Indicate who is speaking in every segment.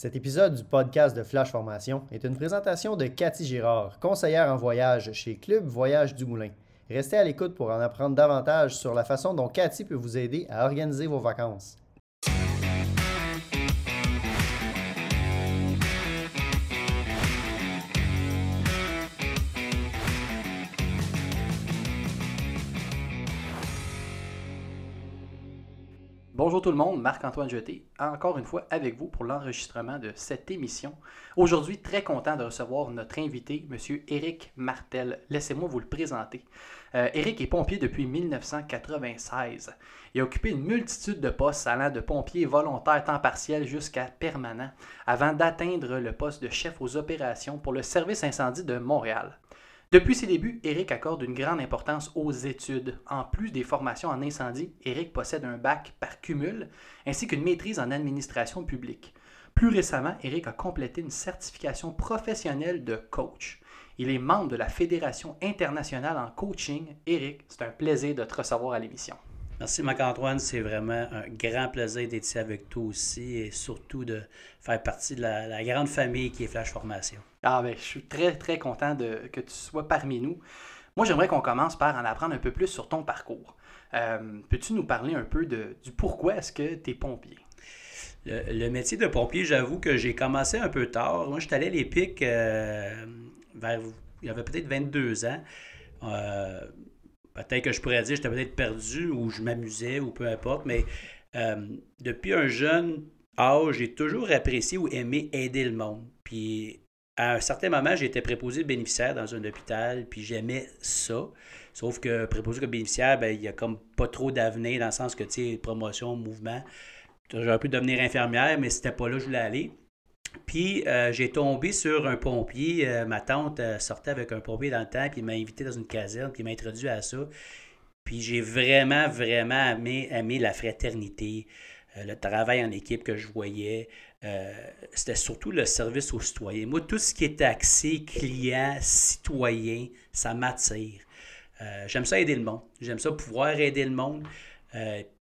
Speaker 1: Cet épisode du podcast de Flash Formation est une présentation de Cathy Girard, conseillère en voyage chez Club Voyage du Moulin. Restez à l'écoute pour en apprendre davantage sur la façon dont Cathy peut vous aider à organiser vos vacances.
Speaker 2: Bonjour tout le monde, Marc-Antoine Jeté, encore une fois avec vous pour l'enregistrement de cette émission. Aujourd'hui, très content de recevoir notre invité, M. Éric Martel. Laissez-moi vous le présenter. Euh, Éric est pompier depuis 1996. Il a occupé une multitude de postes allant de pompier volontaire temps partiel jusqu'à permanent avant d'atteindre le poste de chef aux opérations pour le service incendie de Montréal. Depuis ses débuts, Eric accorde une grande importance aux études. En plus des formations en incendie, Eric possède un bac par cumul ainsi qu'une maîtrise en administration publique. Plus récemment, Eric a complété une certification professionnelle de coach. Il est membre de la Fédération internationale en coaching. Eric, c'est un plaisir de te recevoir à l'émission.
Speaker 3: Merci Marc-Antoine, c'est vraiment un grand plaisir d'être ici avec toi aussi et surtout de faire partie de la, grande famille qui est Flash Formation.
Speaker 2: Ah ben, je suis très très content de, que tu sois parmi nous. Moi j'aimerais qu'on commence par en apprendre un peu plus sur ton parcours. Euh, peux-tu nous parler un peu de, du pourquoi est-ce que tu es pompier?
Speaker 3: Le, métier de pompier, j'avoue que j'ai commencé un peu tard. Moi, je suis allé à l'EPIC euh, vers, il y avait peut-être 22 ans. Euh, peut-être que je pourrais dire j'étais peut-être perdu ou je m'amusais ou peu importe, mais depuis un jeune âge, j'ai toujours apprécié ou aimé aider le monde. Puis à un certain moment, j'étais préposé bénéficiaire dans un hôpital, puis j'aimais ça. Sauf que préposé comme bénéficiaire, ben, il n'y a comme pas trop d'avenir dans le sens que, tu sais, promotion, mouvement. J'aurais pu devenir infirmière, mais c'était pas là que je voulais aller. Puis euh, j'ai tombé sur un pompier. Euh, ma tante euh, sortait avec un pompier dans le temps, puis il m'a invité dans une caserne, puis il m'a introduit à ça. Puis j'ai vraiment, vraiment aimé, aimé la fraternité, le travail en équipe que je voyais. C'était surtout le service aux citoyens. Moi, tout ce qui est axé, client, citoyen, ça m'attire. J'aime ça aider le monde. J'aime ça pouvoir aider le monde.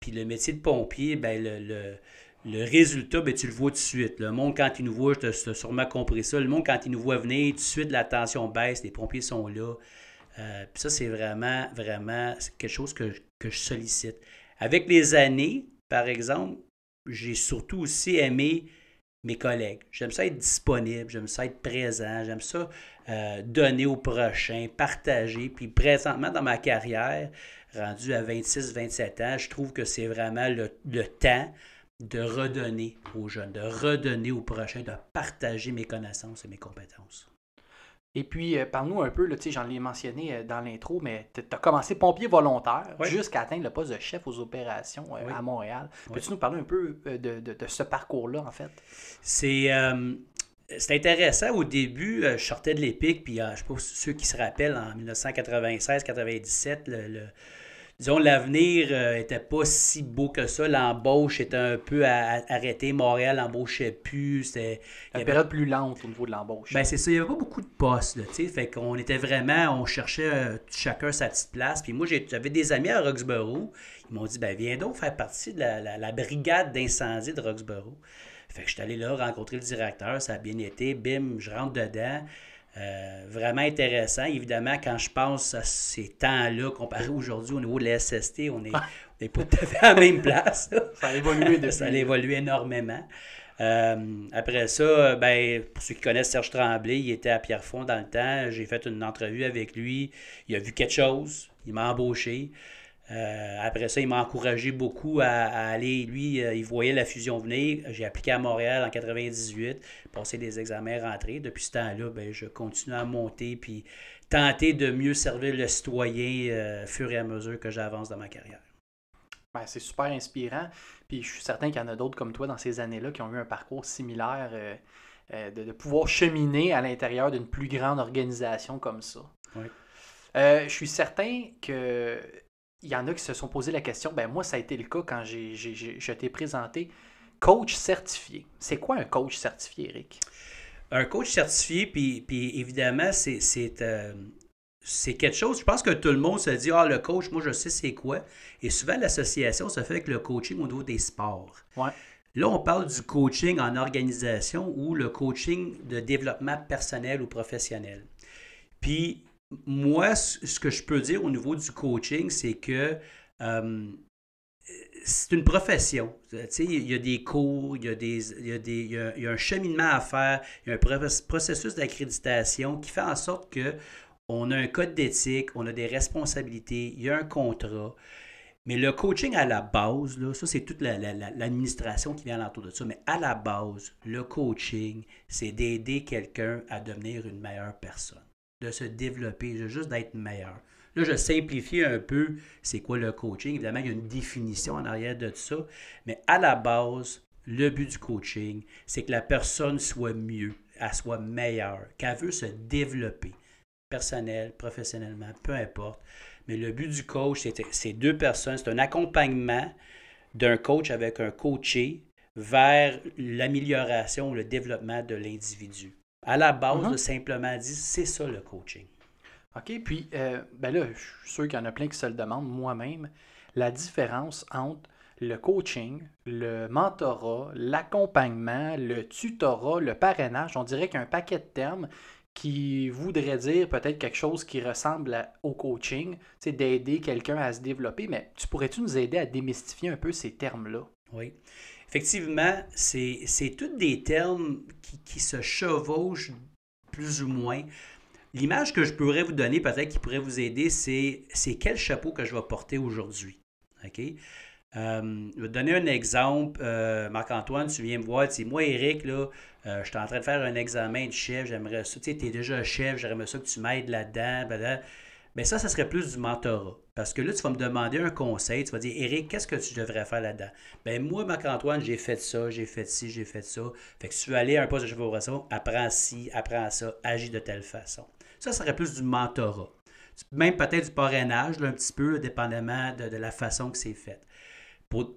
Speaker 3: puis le métier de pompier, ben le le résultat, ben, tu le vois tout de suite. Le monde, quand il nous voit, tu as sûrement compris ça. Le monde, quand il nous voit venir, tout de suite, la tension baisse, les pompiers sont là. Euh, puis ça, c'est vraiment, vraiment quelque chose que, je sollicite. Avec les années, par exemple, j'ai surtout aussi aimé mes collègues. J'aime ça être disponible, j'aime ça être présent, j'aime ça euh, donner au prochain, partager. Puis présentement, dans ma carrière, rendu à 26-27 ans, je trouve que c'est vraiment le, le temps de redonner aux jeunes, de redonner aux prochains, de partager mes connaissances et mes compétences.
Speaker 2: Et puis, euh, parle-nous un peu, j'en ai mentionné euh, dans l'intro, mais tu as commencé pompier volontaire jusqu'à atteindre le poste de chef aux opérations euh, à Montréal. Peux-tu nous parler un peu de, ce parcours-là, en fait?
Speaker 3: C'est intéressant. Au début, je sortais de l'EPIC, puis je ne sais pas ceux qui se rappellent, en 1996-97, le disons, l'avenir n'était euh, pas si beau que ça. L'embauche était un peu arrêtée. Montréal n'embauchait plus.
Speaker 2: C'était une période plus lente au niveau de l'embauche.
Speaker 3: Ben, c'est ça. Il n'y avait pas beaucoup de postes. Là, fait qu'on était vraiment, on cherchait euh, chacun sa petite place. Puis moi, j'avais des amis à Roxborough. Ils m'ont dit, ben, viens donc faire partie de la, brigade d'incendie de Roxborough. Fait que je suis allé là rencontrer le directeur. Ça a bien été. Bim, je rentre dedans. Euh, vraiment intéressant. Évidemment, quand je pense à ces temps-là, comparé aujourd'hui au niveau de la SST, on n'est pas tout à fait à la même place.
Speaker 2: ça a évolué
Speaker 3: Ça a évolué énormément. Euh, après ça, ben, pour ceux qui connaissent Serge Tremblay, il était à Pierrefonds dans le temps. J'ai fait une entrevue avec lui. Il a vu quelque chose. Il m'a embauché. Euh, après ça, il m'a encouragé beaucoup à, aller. Lui, euh, il voyait la fusion venir. J'ai appliqué à Montréal en 98, passé des examens rentrés. Depuis ce temps-là, ben, je continue à monter puis tenter de mieux servir le citoyen euh, fur et à mesure que j'avance dans ma carrière.
Speaker 2: Ben, c'est super inspirant. Puis je suis certain qu'il y en a d'autres comme toi dans ces années-là qui ont eu un parcours similaire de, pouvoir cheminer à l'intérieur d'une plus grande organisation comme ça. je suis certain que il y en a qui se sont posé la question, ben moi, ça a été le cas quand j'ai, je t'ai présenté coach certifié. C'est quoi un coach certifié, Eric?
Speaker 3: Un coach certifié, puis, puis évidemment, c'est, c'est, euh, c'est quelque chose, je pense que tout le monde se dit, ah, le coach, moi, je sais c'est quoi. Et souvent, l'association se fait avec le coaching au niveau des sports.
Speaker 2: Ouais.
Speaker 3: Là, on parle du coaching en organisation ou le coaching de développement personnel ou professionnel. Puis, moi, ce que je peux dire au niveau du coaching, c'est que euh, c'est une profession. il y a des cours, il y a, des, y a, des, y a, un cheminement à faire, il y a un processus d'accréditation qui fait en sorte que on a un code d'éthique, on a des responsabilités, il y a un contrat. Mais le coaching à la base, là, ça c'est toute l'administration qui vient l'entour de ça, mais à la base, le coaching, c'est d'aider quelqu'un à devenir une meilleure personne, de se développer, juste d'être meilleur. Là, je simplifie un peu c'est quoi le coaching. Évidemment, il y a une définition en arrière de tout ça, mais à la base, le but du coaching, c'est que la personne soit mieux, elle soit meilleure, qu'elle veut se développer, personnel, professionnellement, peu importe. Mais le but du coach, c'est deux personnes, c'est un accompagnement d'un coach avec un coaché vers l'amélioration, le développement de l'individu. À la base, mm-hmm. simplement dit, c'est ça le coaching.
Speaker 2: OK, puis euh, ben là, je suis sûr qu'il y en a plein qui se le demandent moi-même. La différence entre le coaching, le mentorat, l'accompagnement, le tutorat, le parrainage, on dirait qu'il y a un paquet de termes qui voudraient dire peut-être quelque chose qui ressemble au coaching, c'est d'aider quelqu'un à se développer, mais tu pourrais-tu nous aider à démystifier un peu ces termes-là?
Speaker 3: Oui. Effectivement, c'est tous des termes qui, se chevauchent plus ou moins. L'image que je pourrais vous donner, peut-être qui pourrait vous aider, c'est quel chapeau que je vais porter aujourd'hui. OK? Euh, je vais te donner un exemple. Euh, Marc-Antoine, tu viens me voir, moi, Eric, là, euh, je suis en train de faire un examen de chef, j'aimerais ça. Tu sais, es déjà chef, j'aimerais ça que tu m'aides là-dedans. Mais ça, ça serait plus du mentorat. Parce que là, tu vas me demander un conseil. Tu vas dire, Eric, qu'est-ce que tu devrais faire là-dedans? Ben moi, Marc-Antoine, j'ai fait ça, j'ai fait ci, j'ai fait ça. Fait que si tu veux aller à un poste de chef d'opération, apprends ci, apprends ça, agis de telle façon. Ça, ça serait plus du mentorat. Même peut-être du parrainage, un petit peu, dépendamment de, la façon que c'est fait. Pour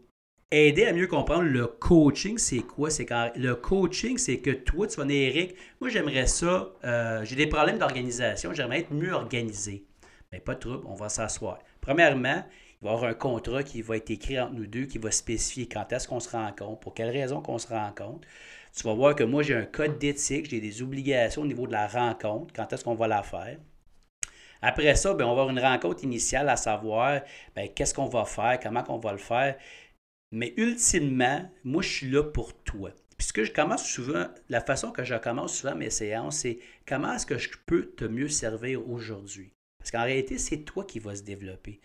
Speaker 3: aider à mieux comprendre le coaching, c'est quoi? C'est quand le coaching, c'est que toi, tu vas dire, Eric, moi j'aimerais ça, euh, j'ai des problèmes d'organisation, j'aimerais être mieux organisé. Mais pas de trouble, on va s'asseoir. Premièrement, il va y avoir un contrat qui va être écrit entre nous deux, qui va spécifier quand est-ce qu'on se rencontre, pour quelles raisons qu'on se rencontre. Tu vas voir que moi, j'ai un code d'éthique, j'ai des obligations au niveau de la rencontre, quand est-ce qu'on va la faire. Après ça, ben, on va avoir une rencontre initiale à savoir ben, qu'est-ce qu'on va faire, comment on va le faire. Mais ultimement, moi, je suis là pour toi. Puisque je commence souvent, la façon que je commence souvent mes séances, c'est comment est-ce que je peux te mieux servir aujourd'hui? Parce qu'en réalité, c'est toi qui vas se développer.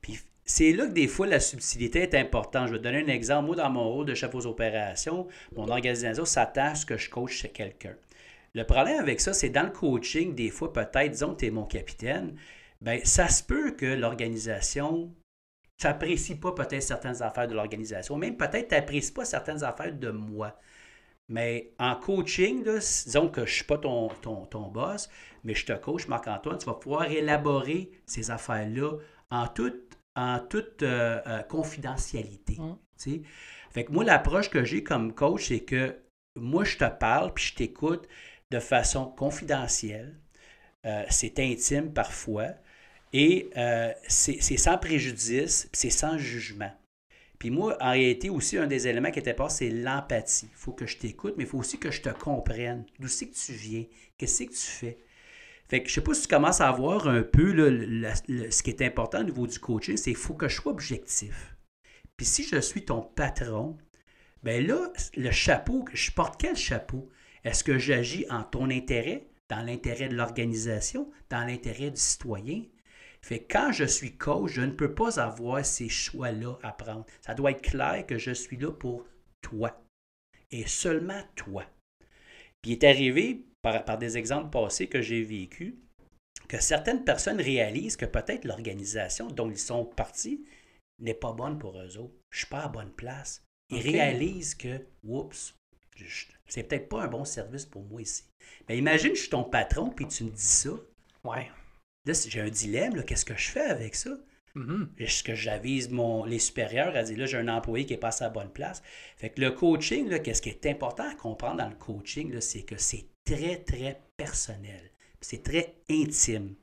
Speaker 3: Puis c'est là que des fois la subtilité est importante. Je vais te donner un exemple. Moi, dans mon rôle de chef aux opérations, mon organisation s'attend à ce que je coach chez quelqu'un. Le problème avec ça, c'est dans le coaching, des fois, peut-être, disons tu es mon capitaine, ben, ça se peut que l'organisation n'apprécie pas peut-être certaines affaires de l'organisation, même peut-être tu n'apprécies pas certaines affaires de moi. Mais en coaching, disons que je ne suis pas ton, ton, ton, boss, mais je te coach, Marc-Antoine, tu vas pouvoir élaborer ces affaires-là en toute, en toute euh, euh, confidentialité. Mmh. Fait que moi, l'approche que j'ai comme coach, c'est que moi, je te parle, puis je t'écoute de façon confidentielle. Euh, c'est intime parfois. Et c'est sans préjudice, c'est sans jugement. Puis moi, en réalité, aussi, un des éléments qui était pas, c'est l'empathie. Il faut que je t'écoute, mais il faut aussi que je te comprenne. D'où c'est que tu viens? Qu'est-ce que tu fais? Fait que je sais pas si tu commences à voir un peu ce qui est important au niveau du coaching, c'est qu'il faut que je sois objectif. Puis si je suis ton patron, ben là, le chapeau, je porte quel chapeau? Est-ce que j'agis en ton intérêt, dans l'intérêt de l'organisation, dans l'intérêt du citoyen? Fait quand je suis coach, je ne peux pas avoir ces choix-là à prendre. Ça doit être clair que je suis là pour toi et seulement toi. Puis il est arrivé par, par des exemples passés que j'ai vécu que certaines personnes réalisent que peut-être l'organisation dont ils sont partis n'est pas bonne pour eux autres. Je ne suis pas à bonne place. Ils réalisent que, oups, c'est peut-être pas un bon service pour moi ici. Mais imagine, je suis ton patron, puis tu me dis ça.
Speaker 2: Ouais.
Speaker 3: Là, j'ai un dilemme, qu'est-ce que je fais avec ça? Mm-hmm. Est-ce que j'avise mon, les supérieurs à dire là, j'ai un employé qui est pas à sa bonne place? Fait que le coaching, qu'est-ce qui est important à comprendre dans le coaching, c'est que c'est très, très personnel. C'est très intime.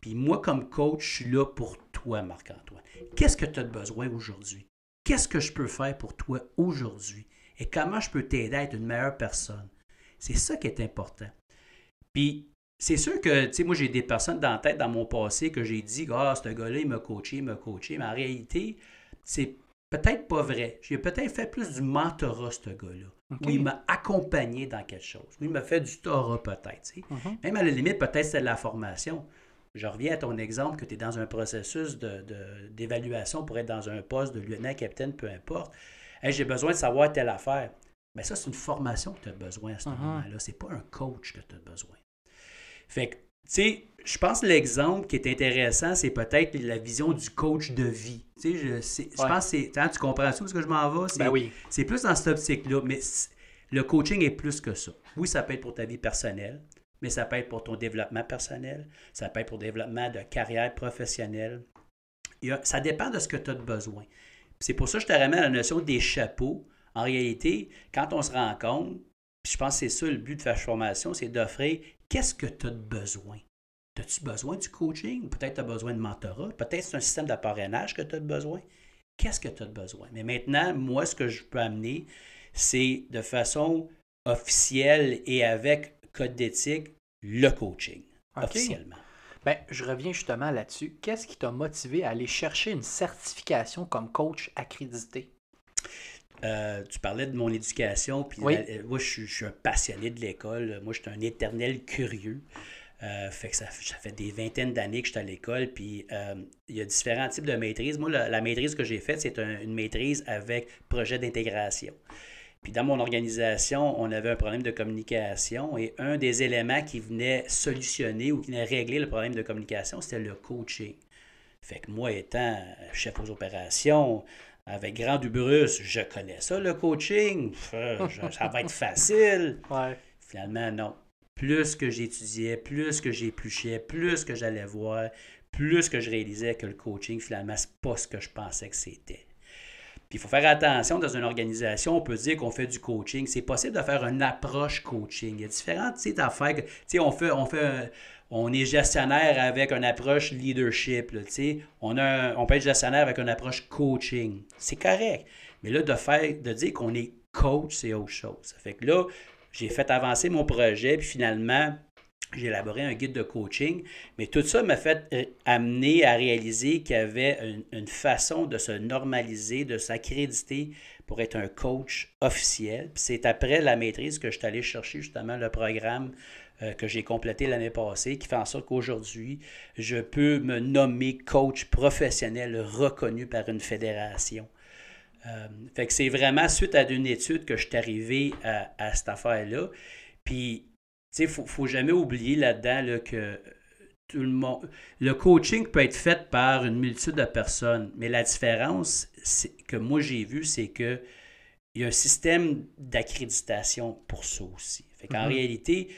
Speaker 3: Puis moi, comme coach, je suis là pour toi, Marc-Antoine. Qu'est-ce que tu as besoin aujourd'hui? Qu'est-ce que je peux faire pour toi aujourd'hui? et comment je peux t'aider à être une meilleure personne? C'est ça qui est important. Puis, c'est sûr que, tu sais, moi, j'ai des personnes dans la tête, dans mon passé, que j'ai dit, ah, ce gars-là, il m'a coaché, il m'a coaché. Mais en réalité, c'est peut-être pas vrai. J'ai peut-être fait plus du mentorat, ce gars-là. Où il m'a accompagné dans quelque chose. Où il m'a fait du Torah, peut-être. Mhm. Même à la limite, peut-être c'est de la formation. Je reviens à ton exemple que tu es dans un processus d'évaluation pour être dans un poste de lieutenant-capitaine, peu importe. j'ai besoin de savoir telle affaire. Mais ça, c'est une formation que tu as besoin à ce mhm. moment-là. Ce n'est pas un coach que tu as besoin. Fait que, tu sais, je pense que l'exemple qui est intéressant, c'est peut-être la vision du coach de vie. Tu sais, je, pense que c'est. Tu comprends tout ce que je m'en vais?
Speaker 2: Ben oui.
Speaker 3: C'est plus dans cette optique-là. Mais le coaching est plus que ça. Oui, ça peut être pour ta vie personnelle, mais ça peut être pour ton développement personnel, ça peut être pour le développement de carrière professionnelle. ça dépend de ce que tu as besoin. C'est pour ça que je te ramène à la notion des chapeaux. En réalité, quand on se rend compte, je pense que c'est ça le but de Flash Formation, c'est d'offrir qu'est-ce que tu as besoin? As-tu besoin du coaching? Peut-être tu as besoin de mentorat. Peut-être c'est un système de parrainage que tu as besoin. Qu'est-ce que tu as besoin? Mais maintenant, moi, ce que je peux amener, c'est de façon officielle et avec code d'éthique, le coaching, officiellement.
Speaker 2: Ben, je reviens justement là-dessus. Qu'est-ce qui t'a motivé à aller chercher une certification comme coach accrédité?
Speaker 3: Euh, tu parlais de mon éducation, puis euh, moi, je suis, un passionné de l'école. Moi, je suis un éternel curieux. Euh, fait que ça, fait des vingtaines d'années que je suis à l'école, puis il y a différents types de maîtrises. Moi, la, maîtrise que j'ai faite, c'est une maîtrise avec projet d'intégration. Puis dans mon organisation, on avait un problème de communication et un des éléments qui venait solutionner ou qui venait régler le problème de communication, c'était le coaching. Fait que moi, étant chef aux opérations, avec Grand Dubrus, je connais ça, le coaching. ça va être facile. Finalement, non. Plus que j'étudiais, plus que j'épluchais, plus que j'allais voir, plus que je réalisais que le coaching, finalement, c'est pas ce que je pensais que c'était. Puis il faut faire attention dans une organisation, on peut dire qu'on fait du coaching. C'est possible de faire une approche coaching. Il y a différentes affaires. Tu sais, on on est gestionnaire avec une approche leadership. On, a on peut être gestionnaire avec une approche coaching. C'est correct. Mais là, de faire, de dire qu'on est coach, c'est autre chose. Ça fait que là, j'ai fait avancer mon projet, puis finalement, j'ai élaboré un guide de coaching, mais tout ça m'a fait euh, amener à réaliser qu'il y avait une, façon de se normaliser, de s'accréditer pour être un coach officiel. C'est après la maîtrise que je suis allé chercher justement le programme euh, que j'ai complété l'année passée, qui fait en sorte qu'aujourd'hui, je peux me nommer coach professionnel reconnu par une fédération. Euh, fait que c'est vraiment suite à une étude que je suis arrivé à, à cette affaire-là. Puis il ne faut, faut, jamais oublier là-dedans que tout le monde. Le coaching peut être fait par une multitude de personnes, mais la différence que moi j'ai vu, c'est que il y a un système d'accréditation pour ça aussi. Fait qu'en mm-hmm. réalité,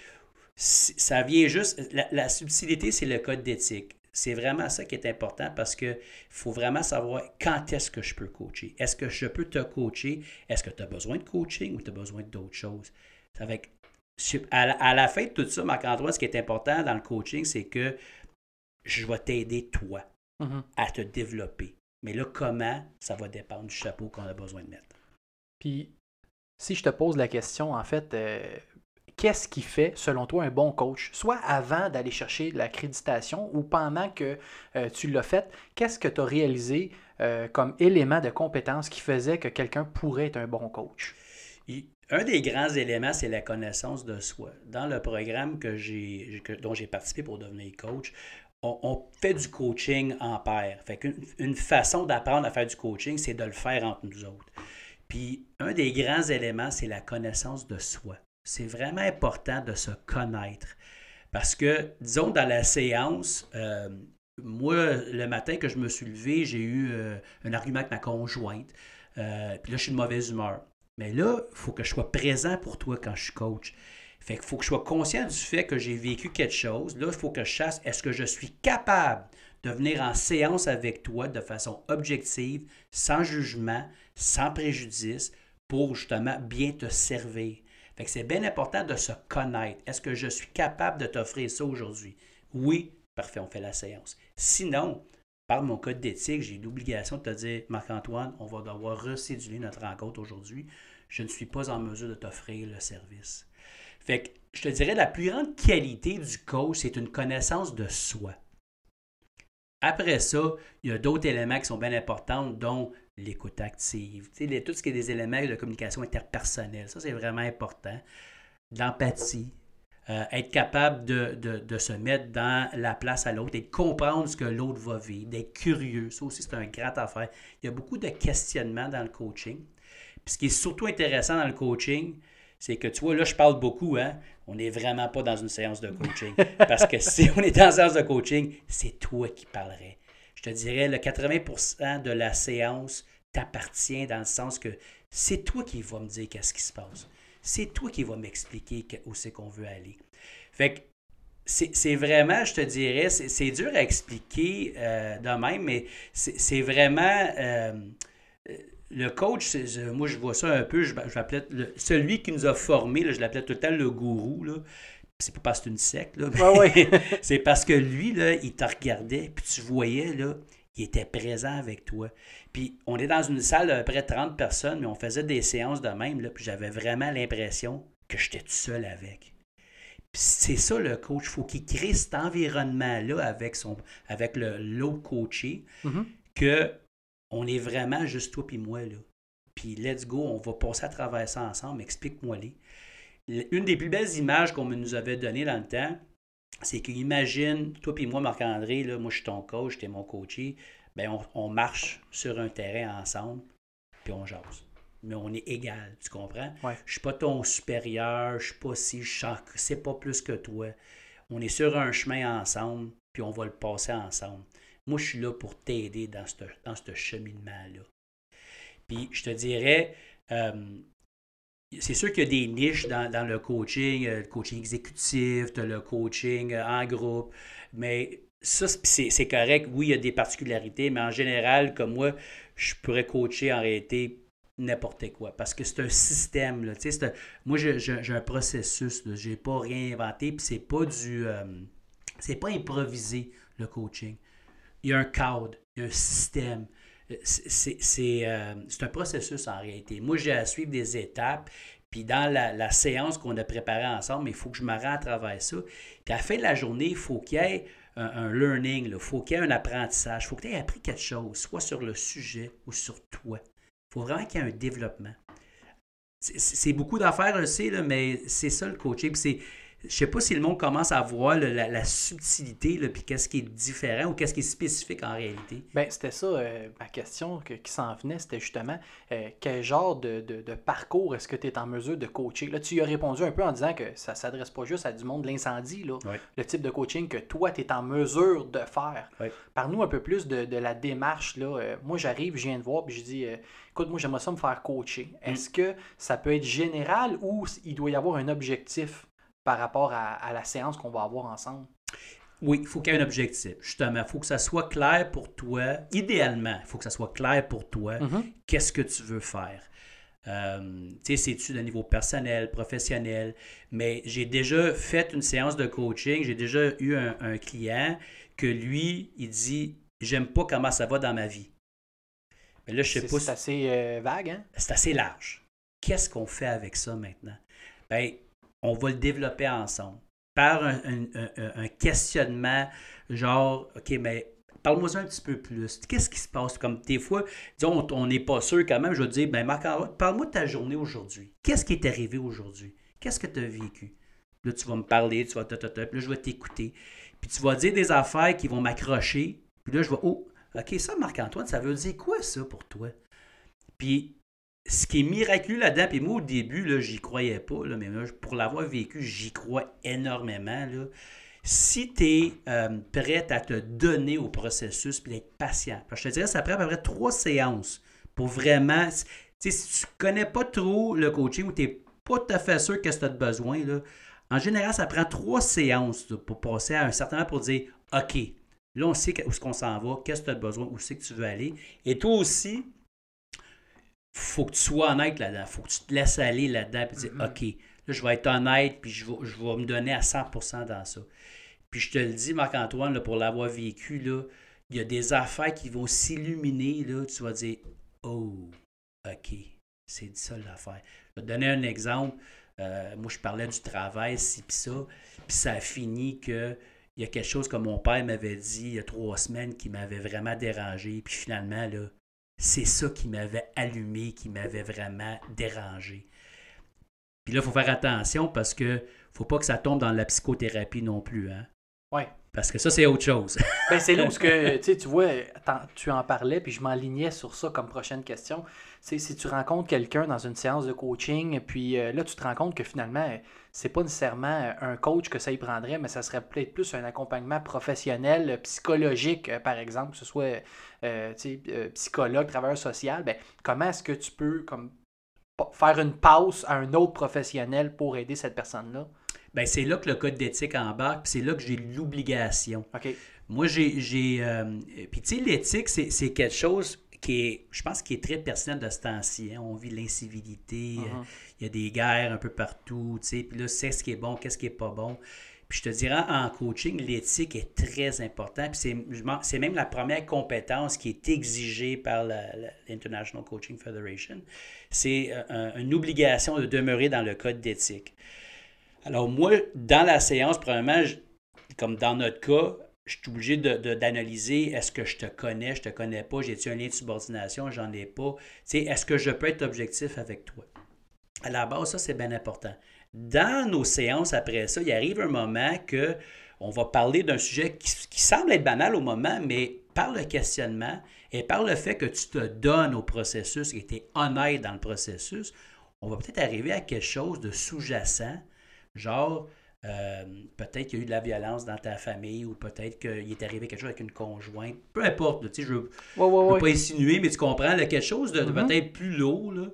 Speaker 3: ça vient juste. La, subtilité, c'est le code d'éthique. C'est vraiment ça qui est important parce qu'il faut vraiment savoir quand est-ce que je peux coacher. Est-ce que je peux te coacher? Est-ce que tu as besoin de coaching ou tu as besoin d'autres choses? Avec à la, fin de tout ça, Marc-Antoine, ce qui est important dans le coaching, c'est que je vais t'aider, toi, mm-hmm. à te développer. Mais là, comment, ça va dépendre du chapeau qu'on a besoin de mettre.
Speaker 2: Puis, si je te pose la question, en fait, euh, qu'est-ce qui fait, selon toi, un bon coach? Soit avant d'aller chercher l'accréditation ou pendant que euh, tu l'as fait, qu'est-ce que tu as réalisé euh, comme élément de compétence qui faisait que quelqu'un pourrait être un bon coach?
Speaker 3: Un des grands éléments, c'est la connaissance de soi. Dans le programme que j'ai, dont j'ai participé pour devenir coach, on, fait du coaching en paire. Fait une façon d'apprendre à faire du coaching, c'est de le faire entre nous autres. Puis un des grands éléments, c'est la connaissance de soi. C'est vraiment important de se connaître. Parce que, disons, dans la séance, euh, moi, le matin que je me suis levé, j'ai eu euh, un argument avec ma conjointe. Euh, puis là, je suis de mauvaise humeur. Mais là, il faut que je sois présent pour toi quand je suis coach. Fait qu'il faut que je sois conscient du fait que j'ai vécu quelque chose. Là, il faut que je chasse est-ce que je suis capable de venir en séance avec toi de façon objective, sans jugement, sans préjudice, pour justement bien te servir? Fait que c'est bien important de se connaître. Est-ce que je suis capable de t'offrir ça aujourd'hui? Oui, parfait, on fait la séance. Sinon, par mon code d'éthique, j'ai l'obligation de te dire, Marc-Antoine, on va devoir recéduler notre rencontre aujourd'hui. Je ne suis pas en mesure de t'offrir le service. Fait que je te dirais, la plus grande qualité du coach, c'est une connaissance de soi. Après ça, il y a d'autres éléments qui sont bien importants, dont l'écoute active, tout ce qui est des éléments de communication interpersonnelle. Ça, c'est vraiment important. L'empathie, euh, être capable de, se mettre dans la place à l'autre et de comprendre ce que l'autre va vivre, d'être curieux. Ça aussi, c'est un grand affaire. Il y a beaucoup de questionnements dans le coaching. Puis ce qui est surtout intéressant dans le coaching, c'est que tu vois, là, je parle beaucoup, hein? On n'est vraiment pas dans une séance de coaching. Parce que si on est dans une séance de coaching, c'est toi qui parlerais. Je te dirais, le 80% de la séance t'appartient dans le sens que c'est toi qui vas me dire qu'est-ce qui se passe. C'est toi qui vas m'expliquer où c'est qu'on veut aller. Fait que c'est vraiment, je te dirais, c'est dur à expliquer euh, de même, mais c'est vraiment. Euh, le coach, moi je vois ça un peu, je, l'appelais celui qui nous a formés, je l'appelais tout le temps le gourou. Là. C'est pas parce que c'est une secte, là, c'est parce que lui, là, il te regardait, puis tu voyais, là, il était présent avec toi. Puis on est dans une salle de près de 30 personnes, mais on faisait des séances de même, là, puis j'avais vraiment l'impression que j'étais tout seul avec. Puis c'est ça le coach, il faut qu'il crée cet environnement-là avec, son, avec l'autre coaché, mm-hmm. que on est vraiment juste toi puis moi, là. Puis let's go, on va passer à travers ça ensemble, explique-moi les. Une des plus belles images qu'on nous avait données dans le temps, c'est qu'imagine, toi puis moi, Marc-André, là, moi je suis ton coach, tu es mon coaché, ben on, marche sur un terrain ensemble, puis on jase. Mais on est égal, tu comprends?
Speaker 2: Ouais.
Speaker 3: Je suis pas ton supérieur, je suis pas si, je c'est pas plus que toi. On est sur un chemin ensemble, puis on va le passer ensemble. Moi, je suis là pour t'aider dans ce dans cheminement-là. Puis, je te dirais, euh, c'est sûr qu'il y a des niches dans, le coaching, euh, le coaching exécutif, le coaching euh, en groupe, mais ça, c'est correct. Oui, il y a des particularités, mais en général, comme moi, je pourrais coacher en réalité n'importe quoi. Parce que c'est un système. Là, moi, j'ai un processus. Je n'ai pas rien inventé. Puis c'est pas du. pas improvisé, le coaching il y a un cadre, il y a un système. Euh, c'est un processus en réalité. Moi, j'ai à suivre des étapes. Puis dans la, séance qu'on a préparée ensemble, il faut que je me rende à travers ça. Puis à la fin de la journée, il faut qu'il y ait un, learning, il faut qu'il y ait un apprentissage, il faut que tu aies appris quelque chose, soit sur le sujet ou sur toi. Il faut vraiment qu'il y ait un développement. C'est beaucoup d'affaires, je sais, mais c'est ça le coaching. C'est je sais pas si le monde commence à voir la, subtilité, puis qu'est-ce qui est différent ou qu'est-ce qui est spécifique en réalité.
Speaker 2: Ben, c'était ça, euh, ma question qui s'en venait, c'était justement euh, quel genre de, parcours est-ce que tu es en mesure de coacher? Là, tu y as répondu un peu en disant que ça ne s'adresse pas juste à du monde de l'incendie, le type de coaching que toi, tu es en mesure de faire. Parle-nous un peu plus de, la démarche. Là. Euh, moi, j'arrive, je viens de voir, puis je dis, écoute, moi, j'aimerais ça me faire coacher. Mm. Est-ce que ça peut être général ou il doit y avoir un objectif? Par rapport à, la séance qu'on va avoir ensemble?
Speaker 3: Oui, il faut qu'il y ait un objectif. Justement, il faut que ça soit clair pour toi. Idéalement, il faut que ça soit clair pour toi. Mm-hmm. Qu'est-ce que tu veux faire? Euh, tu sais, c'est-tu de niveau personnel, professionnel? Mais j'ai déjà fait une séance de coaching. J'ai déjà eu un, client que lui, il dit J'aime pas comment ça va dans ma vie.
Speaker 2: Mais là, je sais pas. C'est assez euh, vague, hein?
Speaker 3: C'est assez large. Qu'est-ce qu'on fait avec ça maintenant? Bien, on va le développer ensemble par un, questionnement genre, OK, mais parle-moi un petit peu plus. Qu'est-ce qui se passe? Comme des fois, disons, on n'est pas sûr quand même. Je vais dire, ben Marc, parle-moi de ta journée aujourd'hui. Qu'est-ce qui est arrivé aujourd'hui? Qu'est-ce que tu as vécu? Là, tu vas me parler, tu vas ta, ta, puis là, je vais t'écouter. Puis tu vas dire des affaires qui vont m'accrocher. Puis là, je vais, oh, OK, ça, Marc-Antoine, ça veut dire quoi ça pour toi? Puis ce qui est miraculeux là-dedans, puis moi au début, là, j'y croyais pas, mais pour l'avoir vécu, j'y crois énormément. Là. Si tu es euh, prête à te donner au processus puis d'être patient, je te dirais, ça prend à peu près trois séances pour vraiment. Si tu connais pas trop le coaching ou tu n'es pas tout à fait sûr que tu as besoin, en général, ça prend trois séances pour passer à un certain moment pour dire OK, là, on sait où est-ce qu'on s'en va, qu'est-ce que tu as besoin, où c'est que tu veux aller. Et toi aussi, faut que tu sois honnête là-dedans. faut que tu te laisses aller là-dedans et dire mm-hmm. OK, là, je vais être honnête puis je vais, je vais me donner à 100% dans ça. Puis je te le dis, Marc-Antoine, pour l'avoir vécu, là, il y a des affaires qui vont s'illuminer. Là, tu vas dire Oh, OK, c'est ça l'affaire. Je vais te donner un exemple. Euh, moi, je parlais du travail, ci, puis ça. Puis ça a fini que il y a quelque chose que mon père m'avait dit il y a trois semaines qui m'avait vraiment dérangé. Puis finalement, là, c'est ça qui m'avait allumé, qui m'avait vraiment dérangé. Puis là, il faut faire attention parce que faut pas que ça tombe dans la psychothérapie non plus. Hein?
Speaker 2: Oui.
Speaker 3: Parce que ça, c'est autre chose.
Speaker 2: ben, c'est là où que, tu vois, tu en parlais, puis je m'enlignais sur ça comme prochaine question. C'est si tu rencontres quelqu'un dans une séance de coaching, puis euh, là, tu te rends compte que finalement, c'est pas nécessairement un coach que ça y prendrait, mais ça serait peut-être plus un accompagnement professionnel, psychologique, euh, par exemple, que ce soit euh, psychologue, travailleur social. Ben, comment est-ce que tu peux comme, faire une pause à un autre professionnel pour aider cette personne-là?
Speaker 3: ben c'est là que le code d'éthique embarque, puis c'est là que j'ai l'obligation. Moi, j'ai. Euh, puis, tu sais, l'éthique, c'est quelque chose qui est, je pense, qui est très personnel de ce temps-ci. Hein. On vit l'incivilité, uh-huh. il y a des guerres un peu partout, tu sais, puis là, c'est ce qui est bon, qu'est-ce qui est pas bon. Puis je te dirais, en coaching, l'éthique est très important. Puis c'est même la première compétence qui est exigée par l'International Coaching Federation. C'est euh, une obligation de demeurer dans le code d'éthique. Alors moi, dans la séance, probablement, comme dans notre cas, je suis obligé d'analyser de, est-ce que je te connais, je te connais pas, j'ai-tu un lien de subordination, j'en ai pas. Est-ce que je peux être objectif avec toi? À la base, ça, c'est bien important. Dans nos séances après ça, il arrive un moment que on va parler d'un sujet qui, qui, semble être banal au moment, mais par le questionnement et par le fait que tu te donnes au processus et tu es honnête dans le processus, on va peut-être arriver à quelque chose de sous-jacent Genre, euh, peut-être qu'il y a eu de la violence dans ta famille ou peut-être qu'il est arrivé quelque chose avec une conjointe. Peu importe, tu sais, je ne veux, pas insinuer, mais tu comprends, quelque chose de, mm-hmm. peut-être plus lourd. Là.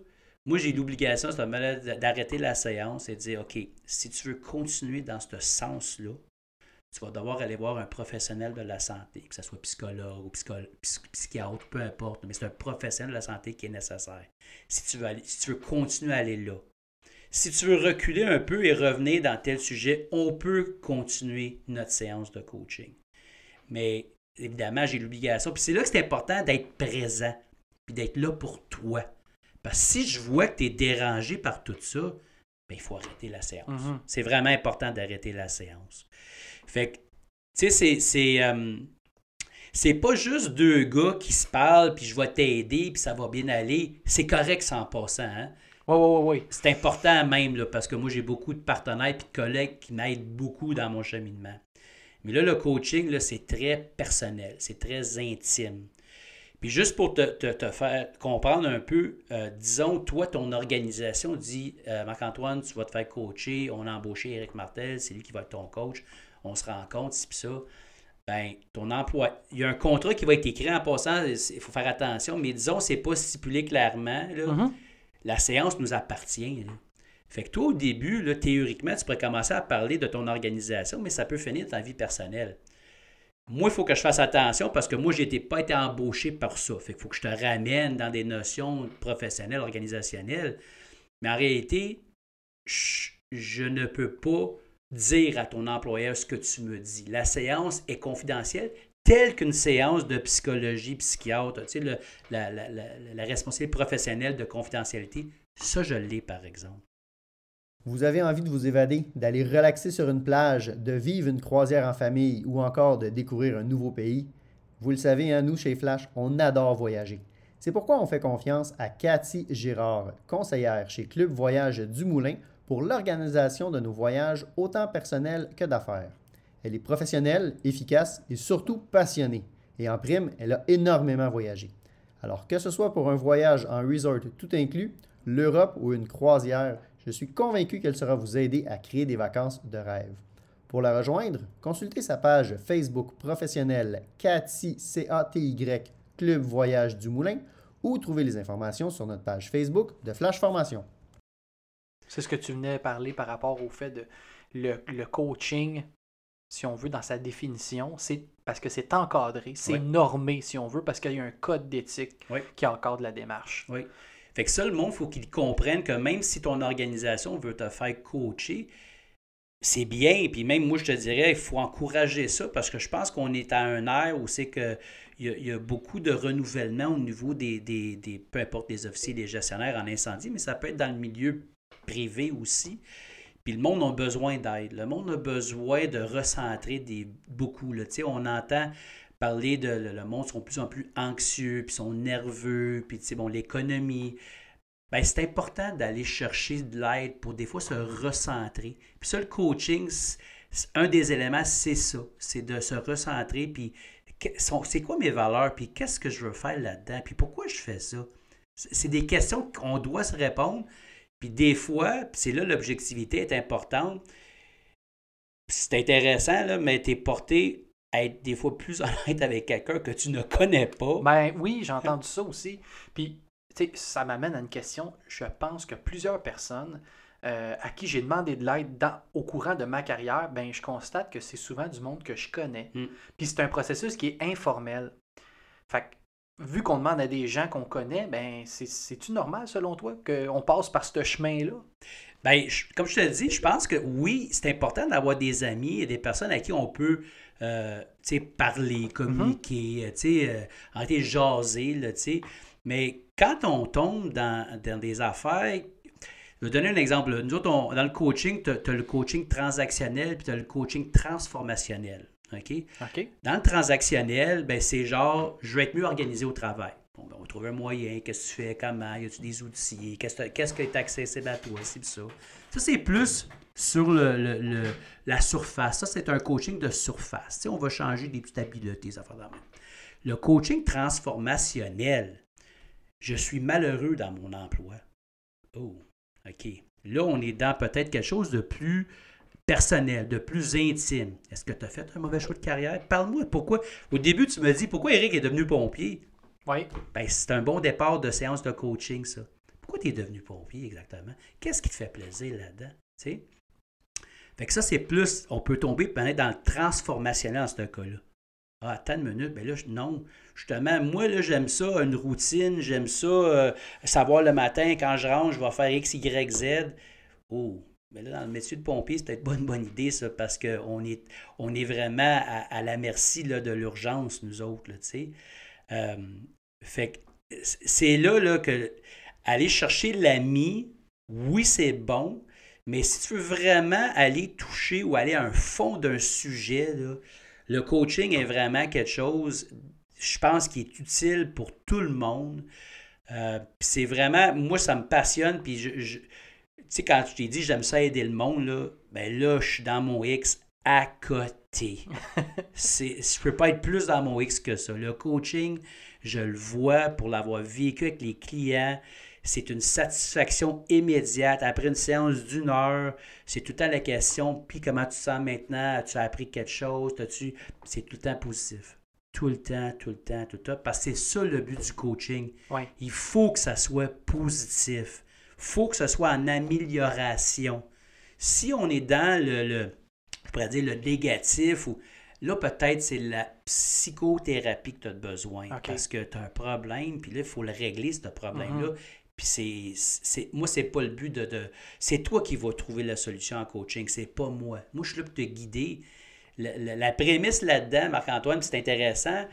Speaker 3: Moi, j'ai l'obligation d'arrêter la séance et de dire, OK, si tu veux continuer dans ce sens-là, tu vas devoir aller voir un professionnel de la santé, que ce soit psychologue ou psychiatre, peu importe, mais c'est un professionnel de la santé qui est nécessaire. Si tu veux, aller, si tu veux continuer à aller là, si tu veux reculer un peu et revenir dans tel sujet, on peut continuer notre séance de coaching. Mais évidemment, j'ai l'obligation. Puis c'est là que c'est important d'être présent, puis d'être là pour toi. Parce que si je vois que tu es dérangé par tout ça, ben, il faut arrêter la séance. Mm-hmm. C'est vraiment important d'arrêter la séance. Fait que, tu sais, c'est. Euh, c'est pas juste deux gars qui se parlent, puis je vais t'aider, puis ça va bien aller. C'est correct sans passant. Hein?
Speaker 2: Oui, oui, oui.
Speaker 3: C'est important même, là, parce que moi, j'ai beaucoup de partenaires et de collègues qui m'aident beaucoup dans mon cheminement. Mais là, le coaching, là, c'est très personnel, c'est très intime. Puis juste pour te, faire comprendre un peu, euh, disons, toi, ton organisation dit euh, Marc-Antoine, tu vas te faire coacher, on a embauché Eric Martel, c'est lui qui va être ton coach, on se rend compte, c'est ça. Ben, ton emploi, il y a un contrat qui va être écrit en passant, il faut faire attention, mais disons, c'est pas stipulé clairement. Là. Mm-hmm la séance nous appartient. Fait que toi, au début, théoriquement, tu pourrais commencer à parler de ton organisation, mais ça peut finir ta vie personnelle. Moi, il faut que je fasse attention parce que moi, je n'ai pas été embauché par ça. Fait qu'il faut que je te ramène dans des notions professionnelles, organisationnelles. Mais en réalité, je ne peux pas dire à ton employeur ce que tu me dis. La séance est confidentielle, telle qu'une séance de psychologie psychiatre, tu sais, la, la, responsabilité professionnelle de confidentialité, ça, je l'ai, par exemple.
Speaker 1: Vous avez envie de vous évader, d'aller relaxer sur une plage, de vivre une croisière en famille ou encore de découvrir un nouveau pays? Vous le savez, hein, nous, chez Flash, on adore voyager. C'est pourquoi on fait confiance à Cathy Girard, conseillère chez Club Voyage du Moulin, pour l'organisation de nos voyages autant personnels que d'affaires. Elle est professionnelle, efficace et surtout passionnée. Et en prime, elle a énormément voyagé. Alors que ce soit pour un voyage en resort tout inclus, l'Europe ou une croisière, je suis convaincu qu'elle sera vous aider à créer des vacances de rêve. Pour la rejoindre, consultez sa page Facebook professionnelle Cathy C-A-T-Y Club Voyage du Moulin ou trouvez les informations sur notre page Facebook de Flash Formation.
Speaker 2: C'est ce que tu venais parler par rapport au fait de le, le coaching si on veut, dans sa définition, c'est parce que c'est encadré, c'est normé, si on veut, parce qu'il y a un code d'éthique qui encadre la démarche.
Speaker 3: Oui. Fait que ça, le monde, il faut qu'il comprenne que même si ton organisation veut te faire coacher, c'est bien, puis même moi, je te dirais, il faut encourager ça parce que je pense qu'on est à un air où c'est que il y, a, beaucoup de renouvellement au niveau des, des, des, peu importe des officiers, des gestionnaires en incendie, mais ça peut être dans le milieu privé aussi. Le monde a besoin d'aide. Le monde a besoin de recentrer des, beaucoup. Là. On entend parler de le, monde sont de plus en plus anxieux, puis sont nerveux, puis bon, l'économie. Ben, c'est important d'aller chercher de l'aide pour des fois se recentrer. Puis ça, le coaching, un des éléments, c'est ça. C'est de se recentrer, puis c'est quoi mes valeurs, puis qu'est-ce que je veux faire là-dedans, puis pourquoi je fais ça? C'est des questions qu'on doit se répondre. Puis des fois, c'est là l'objectivité est importante. C'est intéressant, là, mais tu es porté à être des fois plus honnête avec quelqu'un que tu ne connais pas.
Speaker 2: Ben oui, j'ai entendu ça aussi. Puis ça m'amène à une question. Je pense que plusieurs personnes euh, à qui j'ai demandé de l'aide au courant de ma carrière, ben, je constate que c'est souvent du monde que je connais. Mm. Puis c'est un processus qui est informel. Fait vu qu'on demande à des gens qu'on connaît, ben, c'est-tu normal selon toi qu'on passe par ce chemin-là?
Speaker 3: Ben, comme je te le dis, je pense que oui, c'est important d'avoir des amis et des personnes à qui on peut euh, parler, mm-hmm. communiquer, euh, arrêter de jaser. Là, mais quand on tombe dans, des affaires, je vais donner un exemple. Nous autres, dans le coaching, tu as, le coaching transactionnel puis tu as le coaching transformationnel. OK? Dans le transactionnel, ben, c'est genre, je vais être mieux organisé au travail. Bon, ben, on va trouver un moyen. Qu'est-ce que tu fais? Comment? Y a-tu des outils? Qu'est-ce qui est accessible à toi? C'est ça. Ça, c'est plus sur le, la surface. Ça, c'est un coaching de surface. on va changer des petites habiletés, ça Le coaching transformationnel, je suis malheureux dans mon emploi. Oh, OK. Là, on est dans peut-être quelque chose de plus personnel, de plus intime. Est-ce que tu as fait un mauvais choix de carrière? Parle-moi pourquoi? Au début, tu me dis pourquoi Eric est devenu pompier?
Speaker 2: Oui.
Speaker 3: Ben, c'est un bon départ de séance de coaching, ça. Pourquoi tu es devenu pompier exactement? Qu'est-ce qui te fait plaisir là-dedans? Fait que ça, c'est plus, on peut tomber dans le transformationnel dans ce cas-là. Ah, attends une minute, ben là, non. Justement, moi, là, j'aime ça, une routine, j'aime ça, euh, savoir le matin, quand je rentre, je vais faire X, Y, Z. Oh, mais là, dans le métier de pompier, c'est peut-être pas une bonne idée, ça, parce qu'on est, on est vraiment à, la merci là, de l'urgence, nous autres, tu sais. Euh, fait que c'est là, là que aller chercher l'ami, oui, c'est bon, mais si tu veux vraiment aller toucher ou aller à un fond d'un sujet, le coaching est vraiment quelque chose, je pense, qui est utile pour tout le monde. Euh, c'est vraiment, moi, ça me passionne. Puis, je, sais, quand je t'ai dit j'aime ça aider le monde, là, ben là, je suis dans mon X à côté. je peux pas être plus dans mon X que ça. Le coaching, je le vois pour l'avoir vécu avec les clients c'est une satisfaction immédiate. Après une séance d'une heure, c'est tout le temps la question, puis comment tu te sens maintenant? As-tu appris quelque chose? As-tu... C'est tout le temps positif. Tout le temps, tout le temps, tout le temps. Parce que c'est ça le but du coaching. Il faut que ça soit positif. Il faut que ce soit en amélioration. Si on est dans le, le je pourrais dire le négatif ou Là, peut-être c'est la psychothérapie que tu as besoin parce que tu as un problème, puis là, il faut le régler, ce problème-là. Mm-hmm. Puis c'est, c'est, moi, c'est pas le but de, C'est toi qui vas trouver la solution en coaching, c'est pas moi. Moi, je suis là pour te guider. La, prémisse là-dedans, Marc-Antoine, c'est intéressant.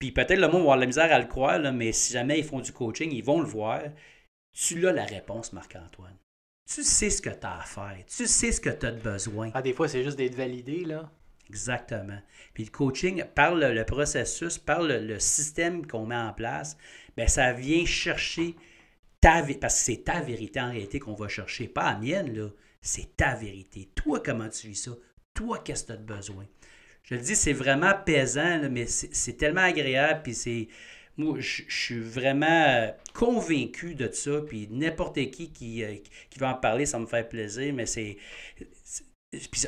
Speaker 3: Puis peut-être le monde va avoir la misère à le croire, mais si jamais ils font du coaching, ils vont le voir. Tu as la réponse, Marc-Antoine. Tu sais ce que tu as à faire. Tu sais ce que tu as de besoin.
Speaker 2: Ah, des fois, c'est juste d'être validé, là.
Speaker 3: Exactement. Puis le coaching, par le, processus, par le, système qu'on met en place, bien, ça vient chercher parce que c'est ta vérité en réalité qu'on va chercher, pas la mienne, là. C'est ta vérité. Toi, comment tu vis ça? Toi, qu'est-ce que tu as besoin? Je le dis, c'est vraiment pesant, mais c'est tellement agréable, puis c'est. Moi, je, suis vraiment euh, convaincu de ça, puis n'importe qui qui, euh, qui va en parler, ça me fait plaisir, mais c'est.